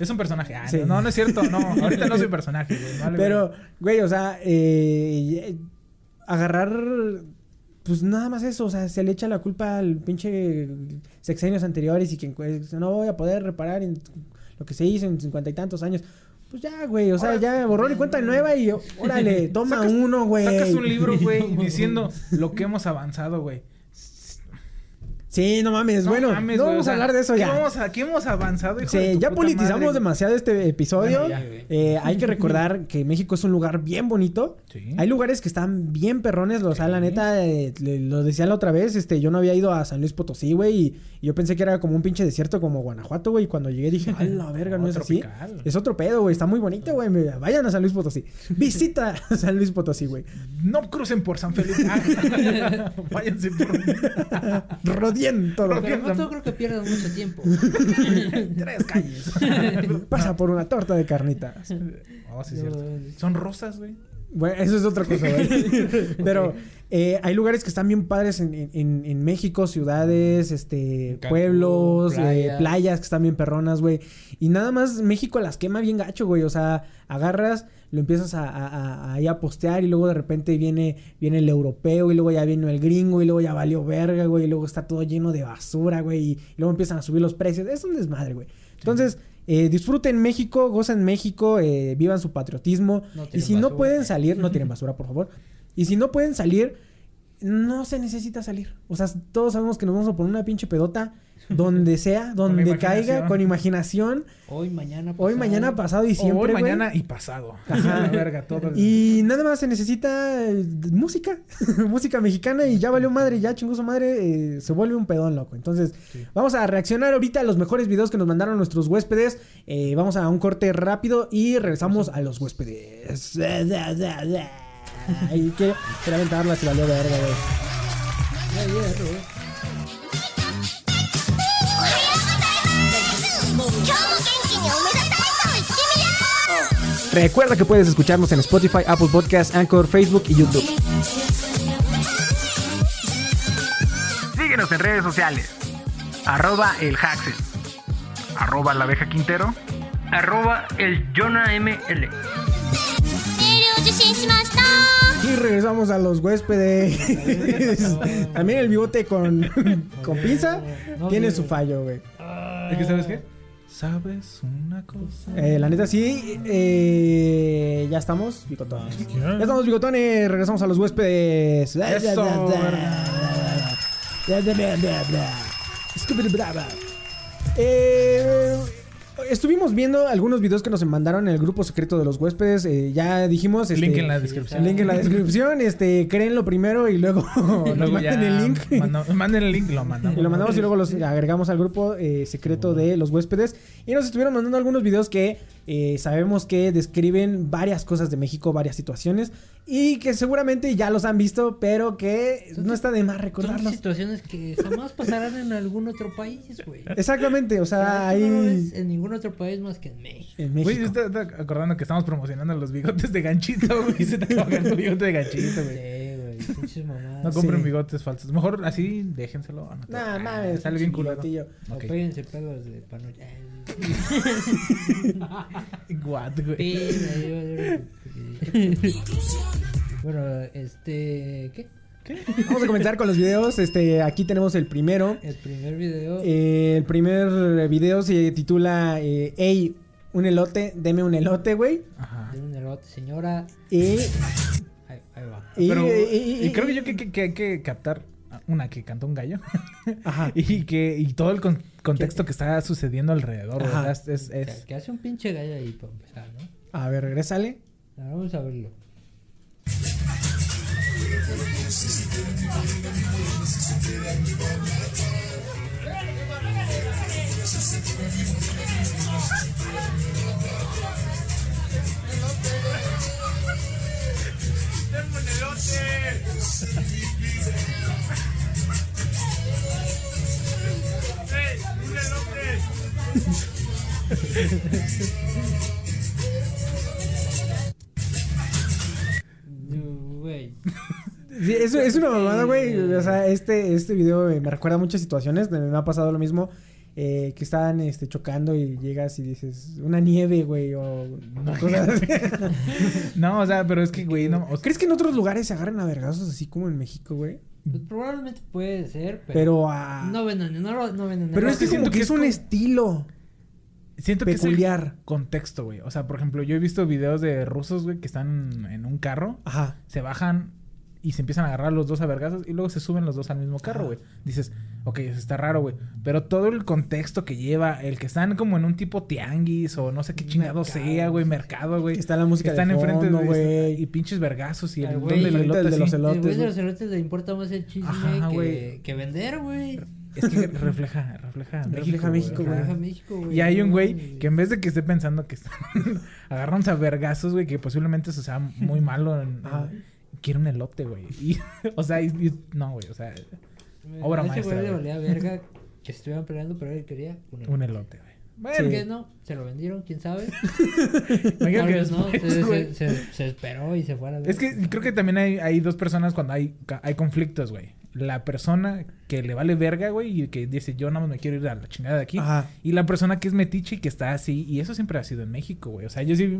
Speaker 4: Es un personaje. Ah,
Speaker 5: Sí.
Speaker 4: no, no es cierto. No, ahorita no soy personaje, güey. Vale
Speaker 5: Pero, güey, o sea, eh, agarrar, pues nada más eso, o sea, se le echa la culpa al pinche sexenios anteriores y que pues, no voy a poder reparar en lo que se hizo en cincuenta y tantos años. Pues ya, güey, o sea,
Speaker 4: Ahora-
Speaker 5: ya borrón y cuenta nueva y órale, toma
Speaker 4: Sacas-
Speaker 5: uno, güey.
Speaker 4: Sacas un libro, güey, diciendo lo que hemos avanzado, güey.
Speaker 5: Sí, no mames,
Speaker 4: No
Speaker 5: bueno,
Speaker 4: mames,
Speaker 5: no vamos
Speaker 4: o sea,
Speaker 5: a hablar de eso
Speaker 4: ¿qué
Speaker 5: ya.
Speaker 4: Vamos a, ¿Qué hemos avanzado, hijo de
Speaker 5: Sí,
Speaker 4: tu
Speaker 5: ya
Speaker 4: puta
Speaker 5: politizamos
Speaker 4: madre?
Speaker 5: demasiado este episodio.
Speaker 4: Bueno, ya, güey.
Speaker 5: Eh, hay que recordar que México es un lugar bien bonito.
Speaker 4: Sí.
Speaker 5: Hay lugares que están bien perrones, o sea, la neta, eh, le- lo decía la otra vez, este, yo no había ido a San Luis Potosí, güey, y, y yo pensé que era como un pinche desierto como Guanajuato, güey, y cuando llegué dije, a la verga, no,
Speaker 4: No,
Speaker 5: es así.
Speaker 4: tropical.
Speaker 5: Es otro pedo, güey, está muy bonito, güey, vayan a San Luis Potosí. Visita a San Luis Potosí, güey.
Speaker 4: No crucen por San Felipe. Váyanse por
Speaker 6: Pero no creo que pierdan mucho tiempo.
Speaker 4: tres calles.
Speaker 5: Pasa por una torta de carnitas.
Speaker 4: Oh, sí, es cierto. Son rosas, güey.
Speaker 5: Bueno, eso es otra cosa, güey. Pero eh, hay lugares que están bien padres en, en- en México, ciudades, este,
Speaker 6: Cancún,
Speaker 5: pueblos, playas.
Speaker 6: playas.
Speaker 5: playas que están bien perronas, güey. Y nada más México las quema bien gacho, güey. O sea, agarras, lo empiezas a, a- a- a postear y luego de repente viene, viene el europeo y luego ya viene el gringo y luego ya valió verga, güey. Y luego está todo lleno de basura, güey. Y, y luego empiezan a subir los precios. Es un desmadre, güey. Entonces... eh, disfruten México, gocen México, eh, vivan su patriotismo.
Speaker 6: No
Speaker 5: y si no pueden salir, no tiren basura, por favor. Y si no pueden salir, no se necesita salir. O sea, todos sabemos que nos vamos a poner una pinche pedota donde sea, donde caiga, con imaginación.
Speaker 6: Hoy, mañana,
Speaker 5: Hoy,
Speaker 6: pasado.
Speaker 5: mañana, pasado y siempre.
Speaker 4: Hoy,
Speaker 5: güey.
Speaker 4: mañana y pasado.
Speaker 5: Ajá.
Speaker 4: La verga, todo. el-
Speaker 5: Y nada más se necesita eh, música, música mexicana y ya valió madre, ya chingó su madre, eh, se vuelve un pedón loco. Entonces, vamos a reaccionar ahorita a los mejores videos que nos mandaron nuestros huéspedes. Eh, vamos a un corte rápido y regresamos a los huéspedes. Ay, que quería aventarla, se valió verga, güey. Recuerda que puedes escucharnos en Spotify, Apple Podcasts, Anchor, Facebook y YouTube.
Speaker 1: Síguenos en redes sociales. Arroba el Haxel. Arroba la abeja Quintero.
Speaker 6: Arroba el Jonah ML.
Speaker 5: Y regresamos a los huéspedes. También el bigote con, con pinza
Speaker 6: No,
Speaker 5: tiene su fallo, güey.
Speaker 4: ¿Es que sabes qué? ¿Sabes una cosa?
Speaker 5: Eh, la neta sí, eh, ya estamos bigotones. Ya estamos bigotones, regresamos a los huéspedes.
Speaker 4: Eso.
Speaker 5: Eh, estuvimos viendo algunos videos que nos mandaron en el grupo secreto de los huéspedes. eh, ya dijimos. este,
Speaker 4: Link en la descripción.
Speaker 5: Link en la descripción. Este, créenlo primero y luego nos
Speaker 4: Luego
Speaker 5: manden el link.
Speaker 4: mando- manden el link, lo mandamos.
Speaker 5: Y lo mandamos y luego los agregamos al grupo eh, secreto de los huéspedes. Y nos estuvieron mandando algunos videos que eh, sabemos que describen varias cosas de México, varias situaciones. Y que seguramente ya los han visto, pero que no está de más
Speaker 6: Son
Speaker 5: recordarlos.
Speaker 6: situaciones que jamás pasarán en algún otro país, güey.
Speaker 5: Exactamente, o sea,
Speaker 6: no
Speaker 5: ahí
Speaker 6: ves en ningún otro país más que en México.
Speaker 5: en
Speaker 4: Güey,
Speaker 5: México.
Speaker 4: yo estaba estaba acordando que estamos promocionando los bigotes de ganchito, güey. Se te acaba tu bigote de ganchito, güey.
Speaker 6: Sí, güey. Pinches mamadas.
Speaker 4: No compren
Speaker 5: Sí.
Speaker 4: bigotes falsos. Mejor así, déjenselo. Ah, no
Speaker 5: Nah,
Speaker 4: ah,
Speaker 5: mames,
Speaker 4: Sale bien culero.
Speaker 5: bigotillo.
Speaker 6: O péguense pelos de panocha.
Speaker 4: What, güey.
Speaker 6: bueno, este. ¿Qué?
Speaker 5: Vamos a comenzar con los videos. Este, aquí tenemos el primero.
Speaker 6: El primer video.
Speaker 5: Eh, el primer video se titula eh, Ey, un elote, deme un elote, güey.
Speaker 4: Ajá.
Speaker 6: de un elote, señora.
Speaker 5: Y
Speaker 6: Ahí Ahí, va.
Speaker 5: Y,
Speaker 4: Pero,
Speaker 5: y- y-
Speaker 4: y creo que yo que, que- que hay que captar una que cantó un gallo
Speaker 5: Ajá.
Speaker 4: y que y todo el con- contexto que está sucediendo alrededor
Speaker 5: Ajá.
Speaker 4: ¿verdad? es, es-
Speaker 6: Que,
Speaker 4: es-
Speaker 6: que hace un pinche gallo ahí para empezar, ¿no?
Speaker 5: A ver, regrésale.
Speaker 6: Vamos a verlo. No, Güey.
Speaker 5: Sí, es, es una mamada, güey. O sea, este, este video me, recuerda a muchas situaciones. Me ha pasado lo mismo. Eh, que estaban este, chocando y llegas y dices, una nieve, güey, o cosas
Speaker 4: no o sea pero es que güey no o-
Speaker 5: ¿Crees que en otros lugares se agarran a vergazos así como en México, güey?
Speaker 6: Pues probablemente puede ser, pero.
Speaker 5: Pero a...
Speaker 6: No venden, no, lo- no venden.
Speaker 5: pero es que
Speaker 4: siento
Speaker 5: como que es un estilo
Speaker 4: siento que es
Speaker 5: peculiar.
Speaker 4: el contexto güey o sea por ejemplo yo he visto videos de rusos güey que están en un carro
Speaker 5: Ajá.
Speaker 4: se bajan y se empiezan a agarrar los dos a vergazos y luego se suben los dos al mismo carro, güey. Dices, ok, eso está raro, güey. Pero todo el contexto que lleva, el que están como en un tipo tianguis o no sé qué chingado
Speaker 5: Mercado,
Speaker 4: sea, güey, mercado, güey.
Speaker 5: Está la música
Speaker 4: que están
Speaker 5: de
Speaker 4: enfrente
Speaker 5: fondo,
Speaker 4: de
Speaker 5: güey.
Speaker 4: y pinches vergazos y el
Speaker 6: güey,
Speaker 4: elote
Speaker 5: del de los elotes.
Speaker 6: El güey de los elotes le importa más el chisme
Speaker 4: Ajá,
Speaker 6: que,
Speaker 4: güey.
Speaker 6: que vender, güey.
Speaker 4: Es que refleja, refleja México.
Speaker 5: México, güey.
Speaker 6: México, güey.
Speaker 4: Y hay un güey que en vez de que esté pensando que están agarrándose a vergazos, güey, que posiblemente eso sea muy malo, en- en-
Speaker 5: Ajá.
Speaker 4: quiere un elote, güey. Y, o sea, y- y- no, güey, o sea, obra
Speaker 6: A ese
Speaker 4: maestra,
Speaker 6: güey le valía verga que se estuvieran peleando, pero él quería un
Speaker 4: un elote, güey. Bueno,
Speaker 6: ¿Por
Speaker 5: Sí.
Speaker 6: qué no? Se lo vendieron, quién sabe. Tal vez no,
Speaker 4: después,
Speaker 6: se, se, se- se esperó y se fue a la
Speaker 4: Es que creo que también hay, hay dos personas cuando hay, ca- hay conflictos, güey. La persona que le vale verga, güey, y que dice, yo no me quiero ir a la chingada de aquí.
Speaker 5: Ajá.
Speaker 4: Y la persona que es metiche y que está así. Y eso siempre ha sido en México, güey. O sea, yo sí...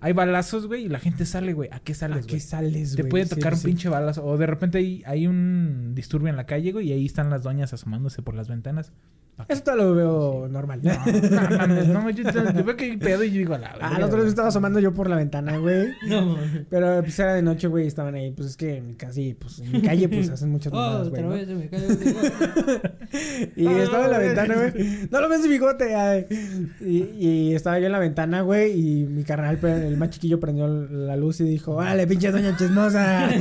Speaker 4: Hay balazos, güey, y la gente sale, güey. ¿A qué
Speaker 5: ¿A
Speaker 4: sales,
Speaker 5: qué
Speaker 4: güey?
Speaker 5: sales,
Speaker 4: Te
Speaker 5: güey?
Speaker 4: puede
Speaker 5: Sí,
Speaker 4: tocar un
Speaker 5: sí.
Speaker 4: pinche balazo. O de repente hay, hay un disturbio en la calle, güey, y ahí están las doñas asomándose por las ventanas.
Speaker 5: Eso te lo veo normal.
Speaker 4: No, no, mames, no, yo, veo que hay pedo y yo digo, la
Speaker 5: Ah, otra vez
Speaker 4: güey.
Speaker 5: estaba asomando yo por la ventana, güey.
Speaker 6: No,
Speaker 5: Pero pues era de noche, güey, estaban ahí. Pues es que en mi casi, pues en mi calle, pues hacen muchas
Speaker 6: oh,
Speaker 5: mamadas, güey.
Speaker 6: otra
Speaker 5: ¿no?
Speaker 6: vez se me cayó el bigote.
Speaker 5: Y
Speaker 4: Ah,
Speaker 5: estaba en la ventana, güey. No lo ves mi bigote. ay. Y, y estaba yo en la ventana, güey. Y mi carnal, el más chiquillo, prendió la luz y dijo: ¡Órale, pinche doña chismosa!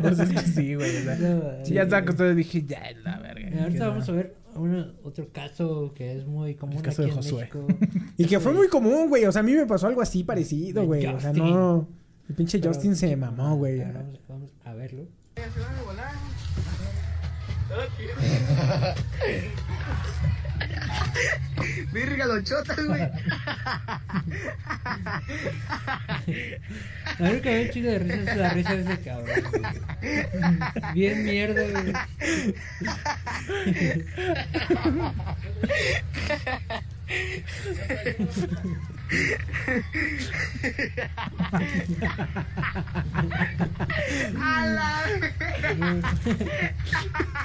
Speaker 4: Pues es que sí, güey. O sea,
Speaker 6: No,
Speaker 4: sí, ya estaba acostado y dije, ya es la verga.
Speaker 6: Ahorita vamos
Speaker 4: no.
Speaker 6: a ver una- otro caso que es muy común
Speaker 4: El caso
Speaker 6: aquí
Speaker 4: de
Speaker 6: en
Speaker 4: Josué.
Speaker 6: México.
Speaker 5: y que fue muy común, güey. O sea, a mí me pasó algo así parecido, güey. O sea, no. El pinche
Speaker 6: Pero-
Speaker 5: Justin se mamó, güey.
Speaker 6: Vamos, vamos a verlo.
Speaker 1: Virga, los chotas, güey.
Speaker 6: La única un chico de risa es la risa de ese cabrón. güey. Bien mierda, güey.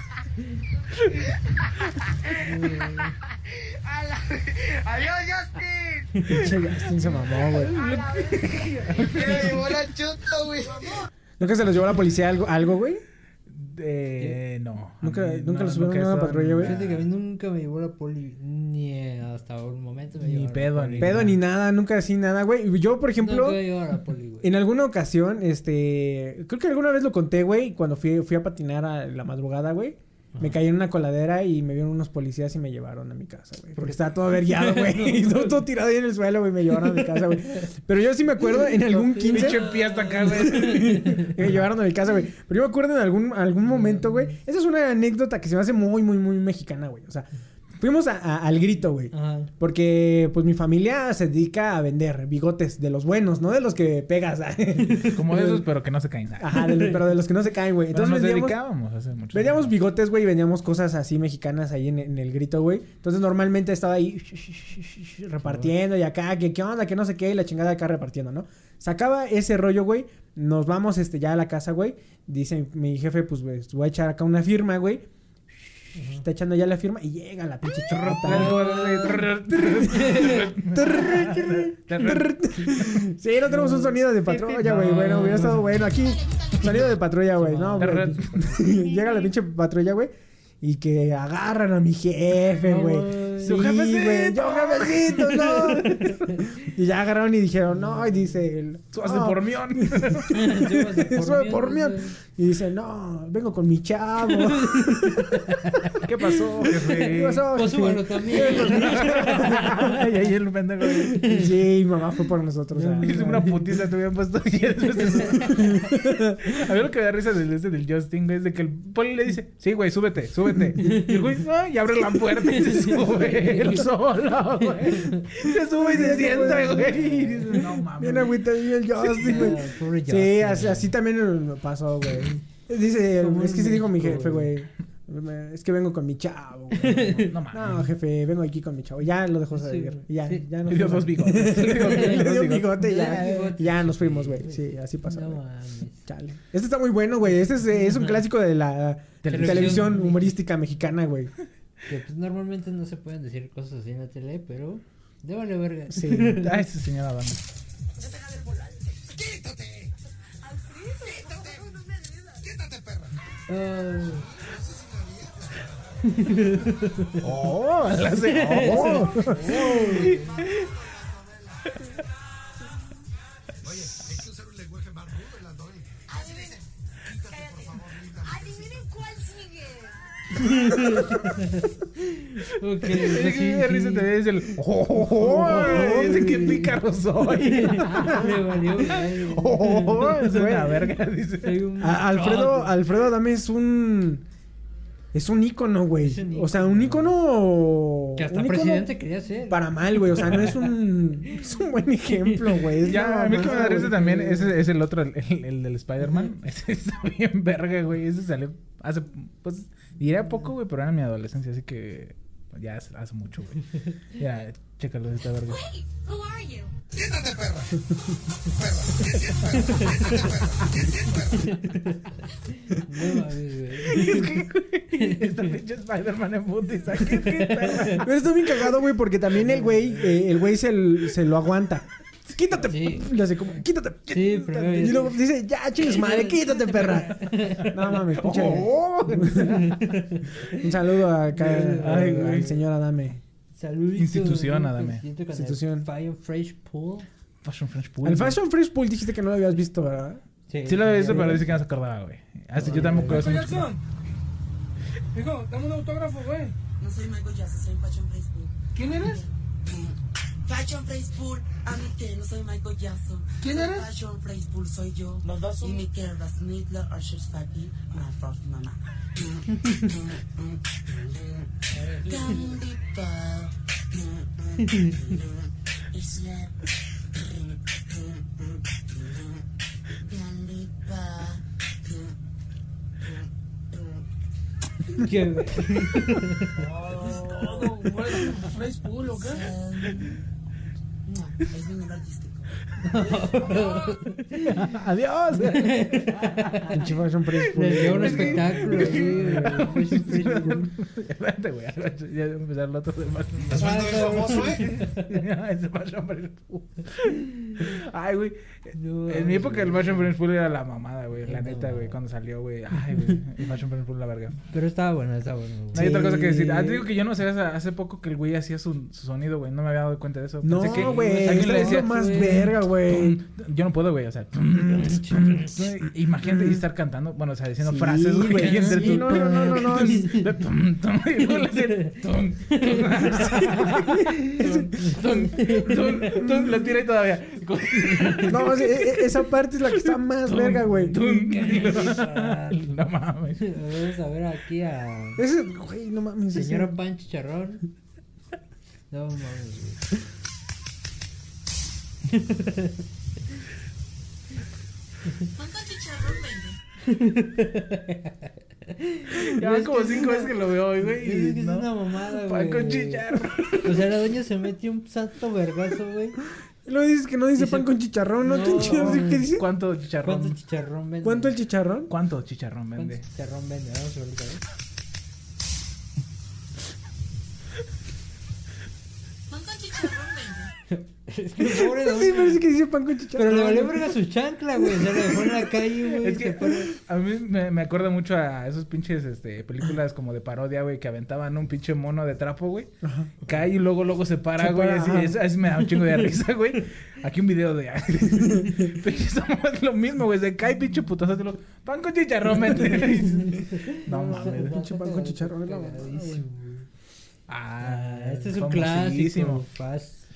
Speaker 1: Adiós, Justin.
Speaker 5: Pinche Justin se mamó, güey.
Speaker 1: Llevó la chota, güey.
Speaker 5: ¿Nunca se los llevó la policía algo, algo güey?
Speaker 4: Eh, no.
Speaker 5: Nunca-
Speaker 4: mí
Speaker 5: nunca lo subieron
Speaker 4: he
Speaker 5: a una patrulla, güey.
Speaker 6: Fíjate que a mí nunca me llevó la poli, ni hasta un momento me
Speaker 4: Ni pedo,
Speaker 6: la poli.
Speaker 4: ni
Speaker 5: Pedo ni nada, nunca así nada, güey. Yo, por ejemplo.
Speaker 6: Nunca me a la poli, güey.
Speaker 5: En alguna ocasión, este, creo que alguna vez lo conté, güey, cuando fui, fui a patinar a la madrugada, güey. Me caí en una coladera y me vieron unos policías y me llevaron a mi casa, güey. Porque estaba todo averiado, güey. Y todo, todo tirado ahí en el suelo, güey. Me llevaron a mi casa, güey. Pero yo sí me acuerdo en algún 15...
Speaker 4: Pinche pie hasta acá, güey.
Speaker 5: me llevaron a mi casa, güey. Pero yo me acuerdo en algún, algún momento, güey. Esa es una anécdota que se me hace muy, muy, muy mexicana, güey. O sea, fuimos a- a- al grito, güey.
Speaker 6: Ajá.
Speaker 5: Porque, pues, mi familia se dedica a vender bigotes de los buenos, no de los que pegas.
Speaker 4: Como de esos, pero que no se caen nada.
Speaker 5: Ajá, de los- pero de los que no se caen, güey.
Speaker 4: Entonces nos
Speaker 5: vendíamos,
Speaker 4: dedicábamos hace mucho
Speaker 5: vendíamos
Speaker 4: tiempo.
Speaker 5: bigotes, güey, y vendíamos cosas así mexicanas ahí en, en el grito, güey. Entonces normalmente estaba ahí repartiendo y acá, que qué onda, que no sé qué, y la chingada acá repartiendo, ¿no? Sacaba ese rollo, güey. Nos vamos este ya a la casa, güey. Dice mi jefe, pues güey, voy a echar acá una firma, güey. Está echando ya la firma y llega la pinche. Sí, no tenemos un sonido de patrulla, güey. Bueno, hubiera estado bueno. Aquí, sonido de patrulla, güey. No, güey. Llega la pinche patrulla, güey. Y que agarran a mi jefe, güey. Sí,
Speaker 4: Su jefecito.
Speaker 5: güey. Yo, jefecito, no. y ya agarraron y dijeron, no. Y dice,
Speaker 4: de
Speaker 5: no,
Speaker 4: pormión.
Speaker 5: Sube por mí. Y dice, no, vengo con mi chavo.
Speaker 4: ¿Qué pasó, jefe?
Speaker 5: ¿Qué pasó?
Speaker 6: Pues súbalo también.
Speaker 4: y ahí el pendejo. güey.
Speaker 5: Sí, mi mamá fue por nosotros. ah.
Speaker 4: Hice una putiza te hubieran puesto y sube. A mí lo que me da risa del este del Justin, güey, es de que el poli le dice, sí, güey, súbete, súbete. Y el güey, no, y abre la puerta y se sube él solo, güey. Se sube y se sienta, güey. Y dices, no mames.
Speaker 5: Bien agüitadillo el Justin, güey. Sí, así, así también me pasó, güey. Dice, es que sí dijo mi jefe, güey. Es que vengo con mi chavo, güey.
Speaker 4: No mames.
Speaker 5: No, jefe, vengo aquí con mi chavo. Ya lo dejó salir.
Speaker 6: Sí,
Speaker 5: Ya,
Speaker 6: sí.
Speaker 5: ya nos
Speaker 4: Le dio dos bigotes. Le dio-
Speaker 5: bigote ya.
Speaker 6: bigote.
Speaker 5: Ya nos fuimos, güey. Sí, así pasó.
Speaker 6: No
Speaker 5: güey.
Speaker 6: mames.
Speaker 5: Chale. Este está muy bueno, güey. Este es, es un clásico de la
Speaker 6: Televisión.
Speaker 5: televisión humorística mexicana, güey.
Speaker 6: Que pues normalmente no se pueden decir cosas así en la tele, pero de vale verga.
Speaker 5: Sí.
Speaker 4: Ay, esa señora dama.
Speaker 6: Ah,
Speaker 4: Oh, la hace. Oh.
Speaker 2: Adivinen cuál sigue.
Speaker 6: Ok,
Speaker 4: Es
Speaker 6: pues
Speaker 4: que
Speaker 6: sí,
Speaker 4: me da risa
Speaker 6: sí.
Speaker 4: te ves el. Oh, ese que pícaro soy.
Speaker 6: Me valió.
Speaker 4: Oh, es una verga, dice.
Speaker 6: Un
Speaker 5: Alfredo. Alfredo Adame es un. Es un ícono, güey. O sea, un ícono.
Speaker 6: Que hasta
Speaker 5: un
Speaker 6: presidente quería ser.
Speaker 5: Para mal, güey. O sea, no es un. Es un buen ejemplo, güey.
Speaker 4: Ya, a mí que me da risa también, ese es el otro, el, el- el del Spider-Man. Ese está bien verga, güey. Ese salió hace, pues, diría poco, güey, pero era mi adolescencia, así que ya hace, hace mucho, güey. Ya, chécalo, está verga.
Speaker 2: Who are you?
Speaker 6: No mames, güey.
Speaker 4: es que, güey, esta pinche Spider-Man en. ¿Qué, qué perra?
Speaker 5: Pero está bien cagado, güey, porque también el güey, eh, el güey se, se lo aguanta. Quítate.
Speaker 6: Sí.
Speaker 5: Le hace como, quítate.
Speaker 6: Sí,
Speaker 5: quítate. Y luego dice, ya, chingues madre, quítate, perra. No mames, pinche.
Speaker 4: Oh,
Speaker 5: Un saludo acá
Speaker 4: Ay, güey.
Speaker 5: al señor Adame.
Speaker 6: Saluditos.
Speaker 4: Institución, Adame.
Speaker 6: El
Speaker 5: Institución.
Speaker 6: Fire Fresh Pool.
Speaker 4: Fashion French Pool.
Speaker 5: Al Fashion Fresh Pool dijiste que no lo habías visto, ¿verdad?
Speaker 4: Sí lo había visto, pero dice que no se acordaba, güey. Así yo tampoco mucho.
Speaker 7: Jackson. Hijo, dame un autógrafo, güey.
Speaker 8: No soy Michael Jackson, soy Fashion Place Pool.
Speaker 7: ¿Quién eres?
Speaker 8: Fashion Place Pool, a mí que no soy Michael Jackson.
Speaker 7: ¿Quién
Speaker 8: Soy
Speaker 7: eres?
Speaker 8: Fashion Place Pool soy yo.
Speaker 7: Los dos son-
Speaker 8: Y mi que Usher, Spaggy, my first mama. Candy bar. It's like- Candy bar.
Speaker 6: ¿Qué, güey?
Speaker 7: Todo, güey. Fresh Pool, ¿o qué?
Speaker 8: Es artístico.
Speaker 4: Adiós.
Speaker 5: Pinche Fashion
Speaker 6: dio un espectáculo. Fashion.
Speaker 4: Espérate, güey. Ya voy a empezar el otro de Fashion
Speaker 7: ¿Estás viendo el famoso, eh?
Speaker 4: Ese Fashion Pool. Ay, güey.
Speaker 6: No,
Speaker 4: En mi época el. Fashion French Pool era la mamada, güey. La neta, güey. Cuando salió, güey. Ay, güey. El Fashion French Pool, la verga.
Speaker 6: Pero estaba bueno, estaba bueno. güey.
Speaker 4: No hay otra cosa que decir. Ah, te digo que yo no sé, hace, poco que el güey hacía su, su sonido, güey. No me había dado cuenta de eso.
Speaker 5: No,
Speaker 4: que
Speaker 5: güey.
Speaker 4: alguien le decía.
Speaker 5: más
Speaker 6: güey.
Speaker 5: verga, güey.
Speaker 4: Yo no puedo, güey. O sea, imagínate y estar cantando, bueno, o sea, diciendo
Speaker 5: Sí,
Speaker 4: frases, güey.
Speaker 5: güey.
Speaker 4: entre
Speaker 5: Sí, no, no, no, no, no.
Speaker 4: Tum, tum, y luego le hace tum, tum, tum, tum, tum, lo tira y todavía.
Speaker 5: No, e- e- esa parte es la que está más verga, güey.
Speaker 4: No mames.
Speaker 6: Vamos a ver aquí a
Speaker 5: Ese, güey, no mames. ese-
Speaker 6: señora Pan Chicharrón. No mames, güey.
Speaker 8: ¿Cuánto chicharrón vende?
Speaker 4: Ya van como cinco veces que lo veo hoy, güey.
Speaker 6: Es que es una mamada,
Speaker 4: Pan
Speaker 6: güey.
Speaker 4: con chicharrón.
Speaker 6: O sea, la doña se metió un santo vergazo, güey.
Speaker 5: Luego dices que no dice
Speaker 6: Dice-
Speaker 5: pan con chicharrón, ¿no?
Speaker 6: No.
Speaker 5: ¿Qué chido? ¿Qué dice?
Speaker 4: ¿Cuánto chicharrón?
Speaker 6: ¿Cuánto chicharrón vende?
Speaker 5: ¿Cuánto el chicharrón?
Speaker 4: ¿Cuánto chicharrón
Speaker 6: ¿Cuánto
Speaker 4: vende?
Speaker 6: chicharrón vende? Vamos a ver Es que pobre de
Speaker 5: Sí, parece que dice pan con chicharrón.
Speaker 6: Pero le valió verga su chancla, güey. Se la dejó en la calle, güey.
Speaker 4: Es que a mí me, me acuerda mucho a esos pinches este, películas como de parodia, güey, que aventaban un pinche mono de trapo, güey. Cae y luego luego se para,
Speaker 5: Se
Speaker 4: güey.
Speaker 5: para,
Speaker 4: Así,
Speaker 5: ajá.
Speaker 4: es- así me da un chingo de risa, güey. Aquí un video de... Pinche somos lo mismo, güey. Se cae pinche putazo. te lo- Pan con chicharrón, mete. No mames.
Speaker 5: Pinche pan con chicharrón, la.
Speaker 4: Ah,
Speaker 6: este es un clásico. un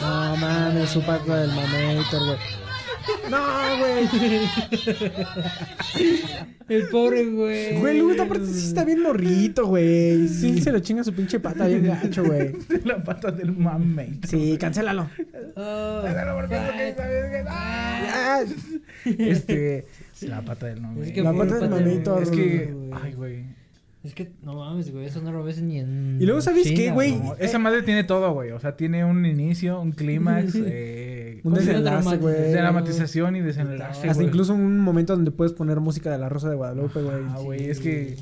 Speaker 5: No mames, su pata del mamator, güey. No, güey.
Speaker 6: El pobre, güey.
Speaker 5: Güey, luego aparte sí está bien morrito, güey. Sí se lo chinga su pinche pata bien gacho, güey.
Speaker 4: La pata del mame.
Speaker 5: Sí, cancélalo.
Speaker 6: Oh,
Speaker 5: Ah,
Speaker 4: Este... La pata del mame.
Speaker 6: Es que
Speaker 5: La pata del
Speaker 4: Es que...
Speaker 6: güey.
Speaker 4: Ay, güey.
Speaker 6: Es que no mames, güey. Eso no lo ves ni en.
Speaker 5: Y luego, ¿sabes qué, güey?
Speaker 4: No, esa madre tiene todo, güey. O sea, tiene un inicio, un clímax, eh,
Speaker 5: Un desenlace, güey.
Speaker 4: dramatización y desenlace.
Speaker 5: Hasta
Speaker 4: güey.
Speaker 5: incluso un momento donde puedes poner música de la Rosa de Guadalupe, güey.
Speaker 4: Ah, güey, es que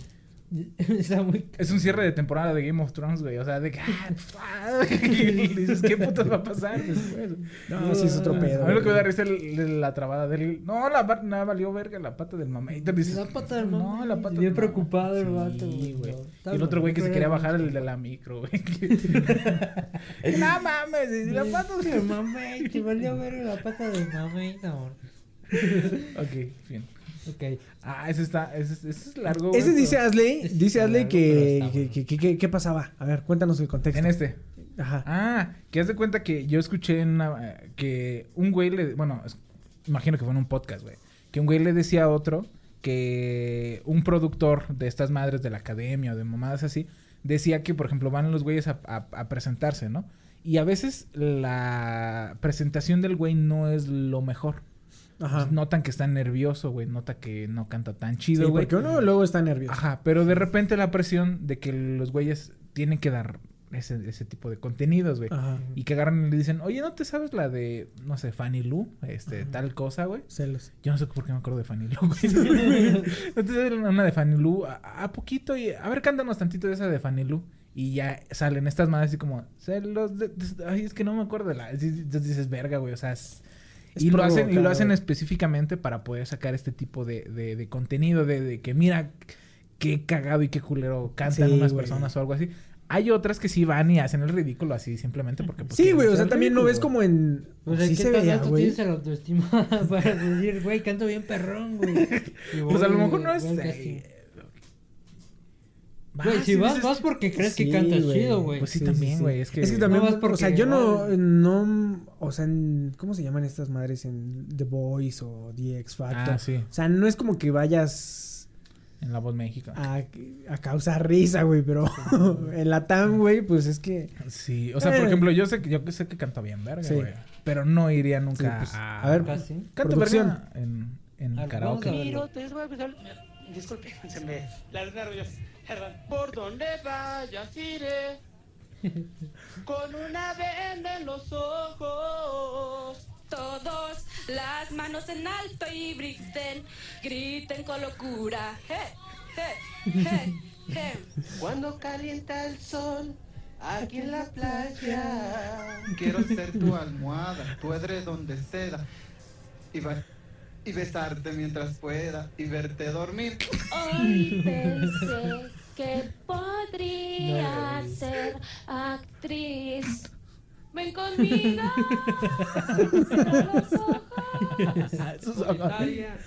Speaker 6: Está muy.
Speaker 4: es un cierre de temporada de Game of Thrones, güey. O sea, de que. ah. Y dices, ¿qué putas va a pasar después?
Speaker 5: No, sí es otro pedo.
Speaker 4: A mí lo que me da risa es la trabada del. No, la pata, nada valió verga la pata del mamey. Dices,
Speaker 6: La pata del
Speaker 4: No,
Speaker 6: mamey.
Speaker 4: la pata
Speaker 6: Bien preocupado el vato, güey.
Speaker 4: güey.
Speaker 6: No,
Speaker 4: Y el otro güey que se quería bajar, el de la micro, güey. no mames, y la pata
Speaker 6: del mamey. Te valió ver la pata del mamey, amor.
Speaker 4: Ok, bien.
Speaker 6: Ok.
Speaker 4: Ah, ese está, ese, ese es largo. güey,
Speaker 5: Ese dice Asley,
Speaker 6: Ese
Speaker 5: dice Asley
Speaker 6: largo,
Speaker 5: que,
Speaker 6: está
Speaker 5: que,
Speaker 6: bueno.
Speaker 5: que- que- que- ¿qué pasaba? A ver, cuéntanos el contexto.
Speaker 4: En este.
Speaker 5: Ajá.
Speaker 4: Ah, que haz de cuenta que yo escuché en una- que un güey le... Bueno, imagino que fue en un podcast, güey. Que un güey le decía a otro que un productor de estas madres de la academia o de mamadas así, decía que, por ejemplo, van los güeyes a, a- a presentarse, ¿no? Y a veces la presentación del güey no es lo mejor.
Speaker 5: Ajá.
Speaker 4: Notan que está nervioso, güey. Nota que no canta tan
Speaker 5: Sí,
Speaker 4: chido, güey.
Speaker 5: porque uno luego está nervioso.
Speaker 4: Ajá, pero de repente la presión de que los güeyes tienen que dar ese, ese tipo de contenidos, güey.
Speaker 5: Ajá.
Speaker 4: Y que agarran y le dicen, oye, ¿no te sabes la de, no sé, Fanny Lu? Este, tal cosa, güey.
Speaker 5: Celos.
Speaker 4: Yo no sé por qué me acuerdo de Fanny Lu, güey. ¿No te sabes una de Fanny Lu? A, a poquito y... A ver, cántanos tantito de esa de Fanny Lu. Y ya salen estas madres así como... Celos de... de- Ay, es que no me acuerdo de la... Entonces dices, verga, güey, o sea... Es y lo hacen, y lo hacen específicamente para poder sacar este tipo de, de, de contenido, de, de que mira qué cagado y qué culero cantan
Speaker 5: Sí,
Speaker 4: unas
Speaker 5: güey.
Speaker 4: personas o algo así. Hay otras que sí van y hacen el ridículo así simplemente porque... pues,
Speaker 5: Sí, güey, o sea, también no
Speaker 4: ridículo.
Speaker 5: ves como en...
Speaker 6: Pues,
Speaker 5: sí
Speaker 6: ¿qué
Speaker 5: se veía,
Speaker 6: tienes el autoestima para decir, güey, canto bien perrón, güey?
Speaker 4: Pues a lo mejor no es...
Speaker 6: voy al
Speaker 4: eh,
Speaker 6: casting.
Speaker 4: vas
Speaker 6: Güey, si
Speaker 4: y
Speaker 6: vas, vas porque crees
Speaker 5: Sí,
Speaker 6: que cantas chido, güey.
Speaker 4: Pues sí,
Speaker 5: Sí,
Speaker 4: también, güey.
Speaker 5: sí.
Speaker 4: Es que...
Speaker 5: Es que también,
Speaker 6: No vas
Speaker 5: o
Speaker 6: porque
Speaker 5: sea, yo no, no, o sea, en- ¿cómo se llaman estas madres en The Voice o The X Factor?
Speaker 4: Ah, sí.
Speaker 5: O sea, no es como que vayas
Speaker 4: En La Voz México.
Speaker 5: a, a causar risa, güey, pero en la TAM, güey, pues es que...
Speaker 4: Sí, o sea, por
Speaker 5: Eh.
Speaker 4: ejemplo, yo sé que yo sé que canto bien verga,
Speaker 5: Sí.
Speaker 4: güey. Pero no iría nunca
Speaker 5: Sí, pues,
Speaker 4: a...
Speaker 5: a ver,
Speaker 6: Casting.
Speaker 4: Canto
Speaker 5: producción.
Speaker 4: verga en, en
Speaker 6: A ver,
Speaker 4: karaoke.
Speaker 6: vamos a ver.
Speaker 9: Miro, te les voy a empezar. Disculpe, se me. Las nervios. Por donde vayas iré. Con una venda en los ojos.
Speaker 2: Todos las manos en alto y griten, griten con locura. Hey, hey, hey, hey.
Speaker 9: Cuando calienta el sol. Aquí en la playa. Quiero ser tu almohada, tu edredón de seda. Y, ba- y besarte mientras pueda. Y verte dormir.
Speaker 2: Hoy pensé que podría ser actriz. Ven conmigo. cierra los ojos.
Speaker 9: Solitaria.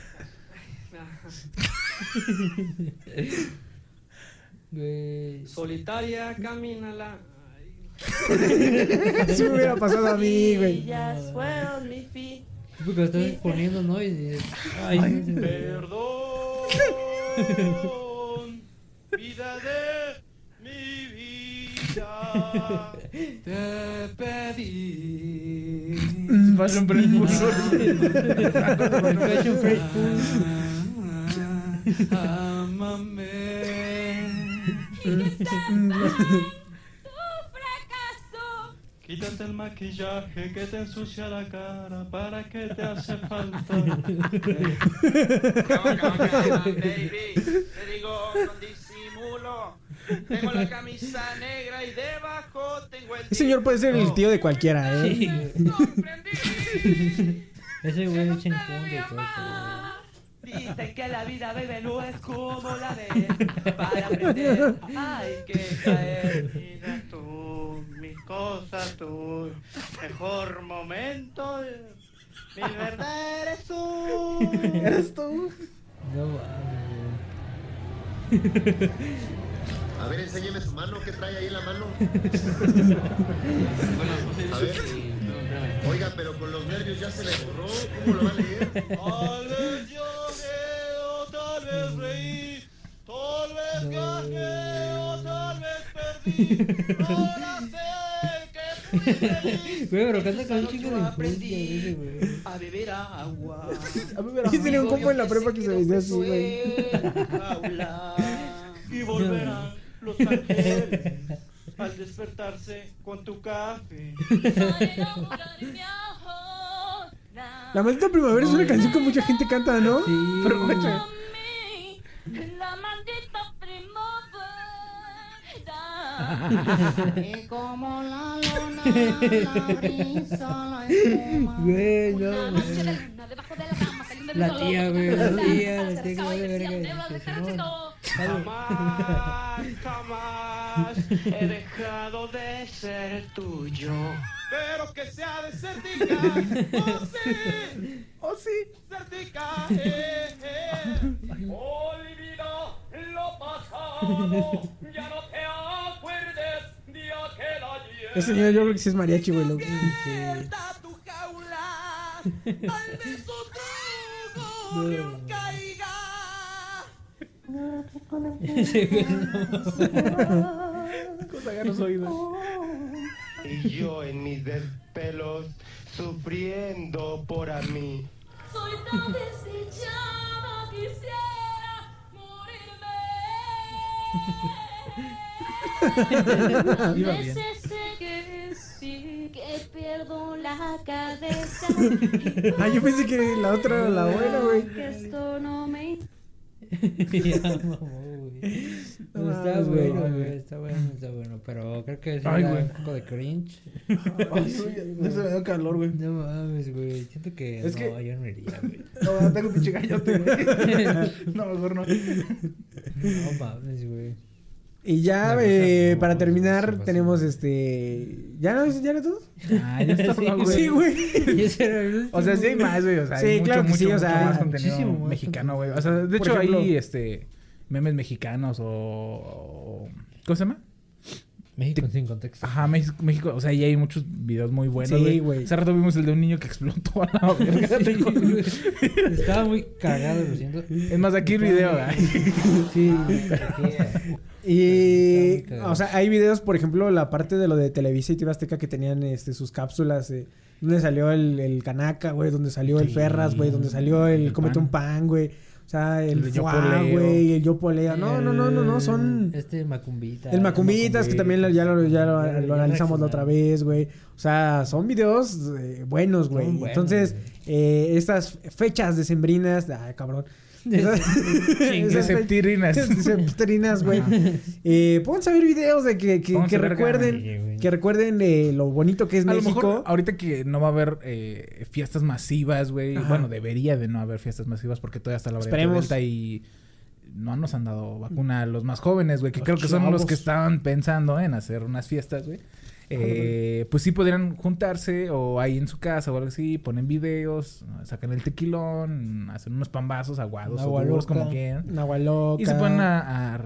Speaker 9: Solitaria, camínala.
Speaker 5: Así me hubiera pasado a mí, güey.
Speaker 9: Ellas fueron mi fin.
Speaker 6: Porque estás exponiendo, ¿no? Y, ay, ay perdón, vida de
Speaker 9: mi vida, te pedí.
Speaker 4: Fashion Precursor.
Speaker 6: Fashion Precursor.
Speaker 2: Amame.
Speaker 9: Quítate el maquillaje que te ensucia la cara. ¿Para qué te hace falta?
Speaker 10: baby. Te digo con disimulo. Tengo la camisa negra y debajo tengo el.
Speaker 5: Ese señor puede ser el tío de cualquiera, ¿eh?
Speaker 6: Ese güey en fondo y todo
Speaker 10: Dicen que la vida, bebé, no es como la ves. Para aprender hay que caer. Mis cosas, tú. Mejor momento. Mi verdad eres tú.
Speaker 5: ¿Eres tú?
Speaker 6: No mames,
Speaker 11: A ver, enséñeme su mano, ¿qué trae ahí en la mano? A ver. Oiga, pero con los nervios ya se le borró. ¿Cómo lo va a leer?
Speaker 9: Tal vez lloré o tal vez reí. Tal vez gané o tal vez perdí. Sé que fui feliz.
Speaker 6: Güey, pero canta con un
Speaker 10: noche
Speaker 6: de
Speaker 10: aprendí. A beber agua.
Speaker 5: Yo tenía un compo en la prepa que se decía así, güey.
Speaker 10: Y volverán los ángeles al despertarse con tu café.
Speaker 5: La maldita primavera es una canción que mucha gente canta, ¿no?
Speaker 6: Sí.
Speaker 5: Pero, guacha.
Speaker 2: La maldita primavera.
Speaker 3: Y como la luna, la brisa, la espuma.
Speaker 6: Güey, no,
Speaker 2: Una noche de luna debajo de la cama saliendo
Speaker 6: La tía, güey, la tía, la tía que vale verga.
Speaker 10: Jamás, jamás he dejado de ser tuyo. Pero que sea de certica, oh sí,
Speaker 5: Oh, sí.
Speaker 10: certica, eh, eh. Olvida lo pasado, ya no te
Speaker 5: Ese señor yo creo que sí es mariachi, güey. lo-
Speaker 10: Despierta tu jaula, tal vez otro gorrión caiga.
Speaker 6: Ese güey no.
Speaker 5: Cosa que no soy, güey.
Speaker 11: Y yo en mis despelos sufriendo por a mí.
Speaker 2: Soy tan desdichada, quisiera morirme.
Speaker 4: Iba bien.
Speaker 2: que sí, que pierdo la cabeza.
Speaker 5: Ah, yo pensé que la otra era la buena, güey.
Speaker 2: Que esto no me
Speaker 6: Ya, mamó, güey.
Speaker 5: No
Speaker 6: Está
Speaker 5: güey.
Speaker 6: bueno, güey. Está bueno, está bueno. Pero creo que
Speaker 4: güey.
Speaker 6: un poco de cringe.
Speaker 5: Ay, güey, no se me da calor, güey.
Speaker 6: No mames, güey. Siento que
Speaker 5: Es
Speaker 6: no,
Speaker 5: que-
Speaker 6: yo no iría, güey.
Speaker 4: No, tengo pinche gallote, güey. No, mejor no.
Speaker 6: No mames, güey.
Speaker 5: Y ya, eh, para terminar, tenemos este. ¿Ya no ya era todo?
Speaker 4: Ah, ya está,
Speaker 6: Sí,
Speaker 4: güey.
Speaker 5: Sí, güey.
Speaker 6: Y ese era el último.
Speaker 4: O sea, sí hay más, güey. O sea,
Speaker 5: Sí,
Speaker 4: hay mucho,
Speaker 5: claro que
Speaker 4: mucho,
Speaker 5: sí, o sea,
Speaker 4: más contenido
Speaker 6: muchísimo
Speaker 4: mexicano, güey. O sea, de hecho,
Speaker 5: ejemplo-
Speaker 4: hay este memes mexicanos o, o- ¿Cómo se llama?
Speaker 6: México sin contexto.
Speaker 4: Ajá, México, México, o sea, ahí hay muchos videos muy buenos,
Speaker 5: Sí,
Speaker 4: güey. Hace rato vimos el de un niño que explotó a la verga.
Speaker 6: Sí, güey. Estaba muy cagado, lo siento.
Speaker 4: Es más, aquí el video, güey.
Speaker 6: Sí.
Speaker 5: Y, o sea, hay videos, por ejemplo, la parte de lo de Televisa y TV Azteca que tenían este, sus cápsulas, eh, donde salió el, el Canaca, güey, donde salió el. Ferras, güey, donde salió el,
Speaker 4: pan.
Speaker 5: un pan, güey. O sea, el,
Speaker 4: El
Speaker 5: güey, el yo poleo. No, no, no, no, no, son...
Speaker 6: Este Macumbita.
Speaker 5: El Macumbitas, que también ya lo, ya lo,
Speaker 6: Ya-
Speaker 5: lo analizamos la otra vez, güey. O sea, son videos eh, buenos, güey. Entonces, eh, estas fechas decembrinas... Ay, cabrón.
Speaker 4: De
Speaker 5: septrinas, güey. Eh, pónganse a ver videos de que, que, recuerden, que recuerden de lo bonito que es
Speaker 4: A lo
Speaker 5: México.
Speaker 4: mejor ahorita que no va a haber eh, fiestas masivas, güey. Bueno, debería de no haber fiestas masivas porque todavía está la. Delta y no nos han dado vacuna a los más jóvenes, güey. Que
Speaker 5: Los
Speaker 4: creo que son los
Speaker 5: chavos.
Speaker 4: que estaban pensando en hacer unas fiestas, güey. Eh, pues sí podrían juntarse o ahí en su casa o algo así, ponen videos, sacan el tequilón, hacen unos pambazos aguados
Speaker 5: Agua
Speaker 4: o duros como quieran.
Speaker 5: Agua loca.
Speaker 4: Y se ponen a, a-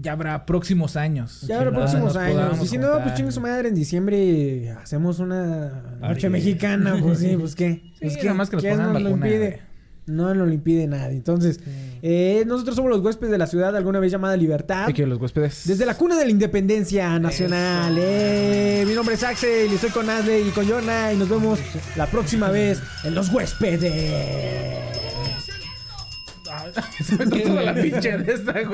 Speaker 4: Ya habrá próximos años.
Speaker 5: Ya habrá próximos años. Y si no, pues chingue su madre, en diciembre hacemos una noche mexicana, pues sí, pues qué.
Speaker 4: Sí,
Speaker 5: pues
Speaker 4: nada más que nos
Speaker 5: ¿quién
Speaker 4: pongan
Speaker 5: nos lo impide? No nos lo impide nadie. Entonces, eh, nosotros somos los huéspedes de la ciudad, alguna vez llamada Libertad.
Speaker 4: Hay que los huéspedes.
Speaker 5: Desde la cuna de la independencia nacional. Eh, mi nombre es Axel y estoy con Adley y con Jonah y nos vemos la próxima vez en los huéspedes.
Speaker 4: Se me toda la pinche de esta, güey.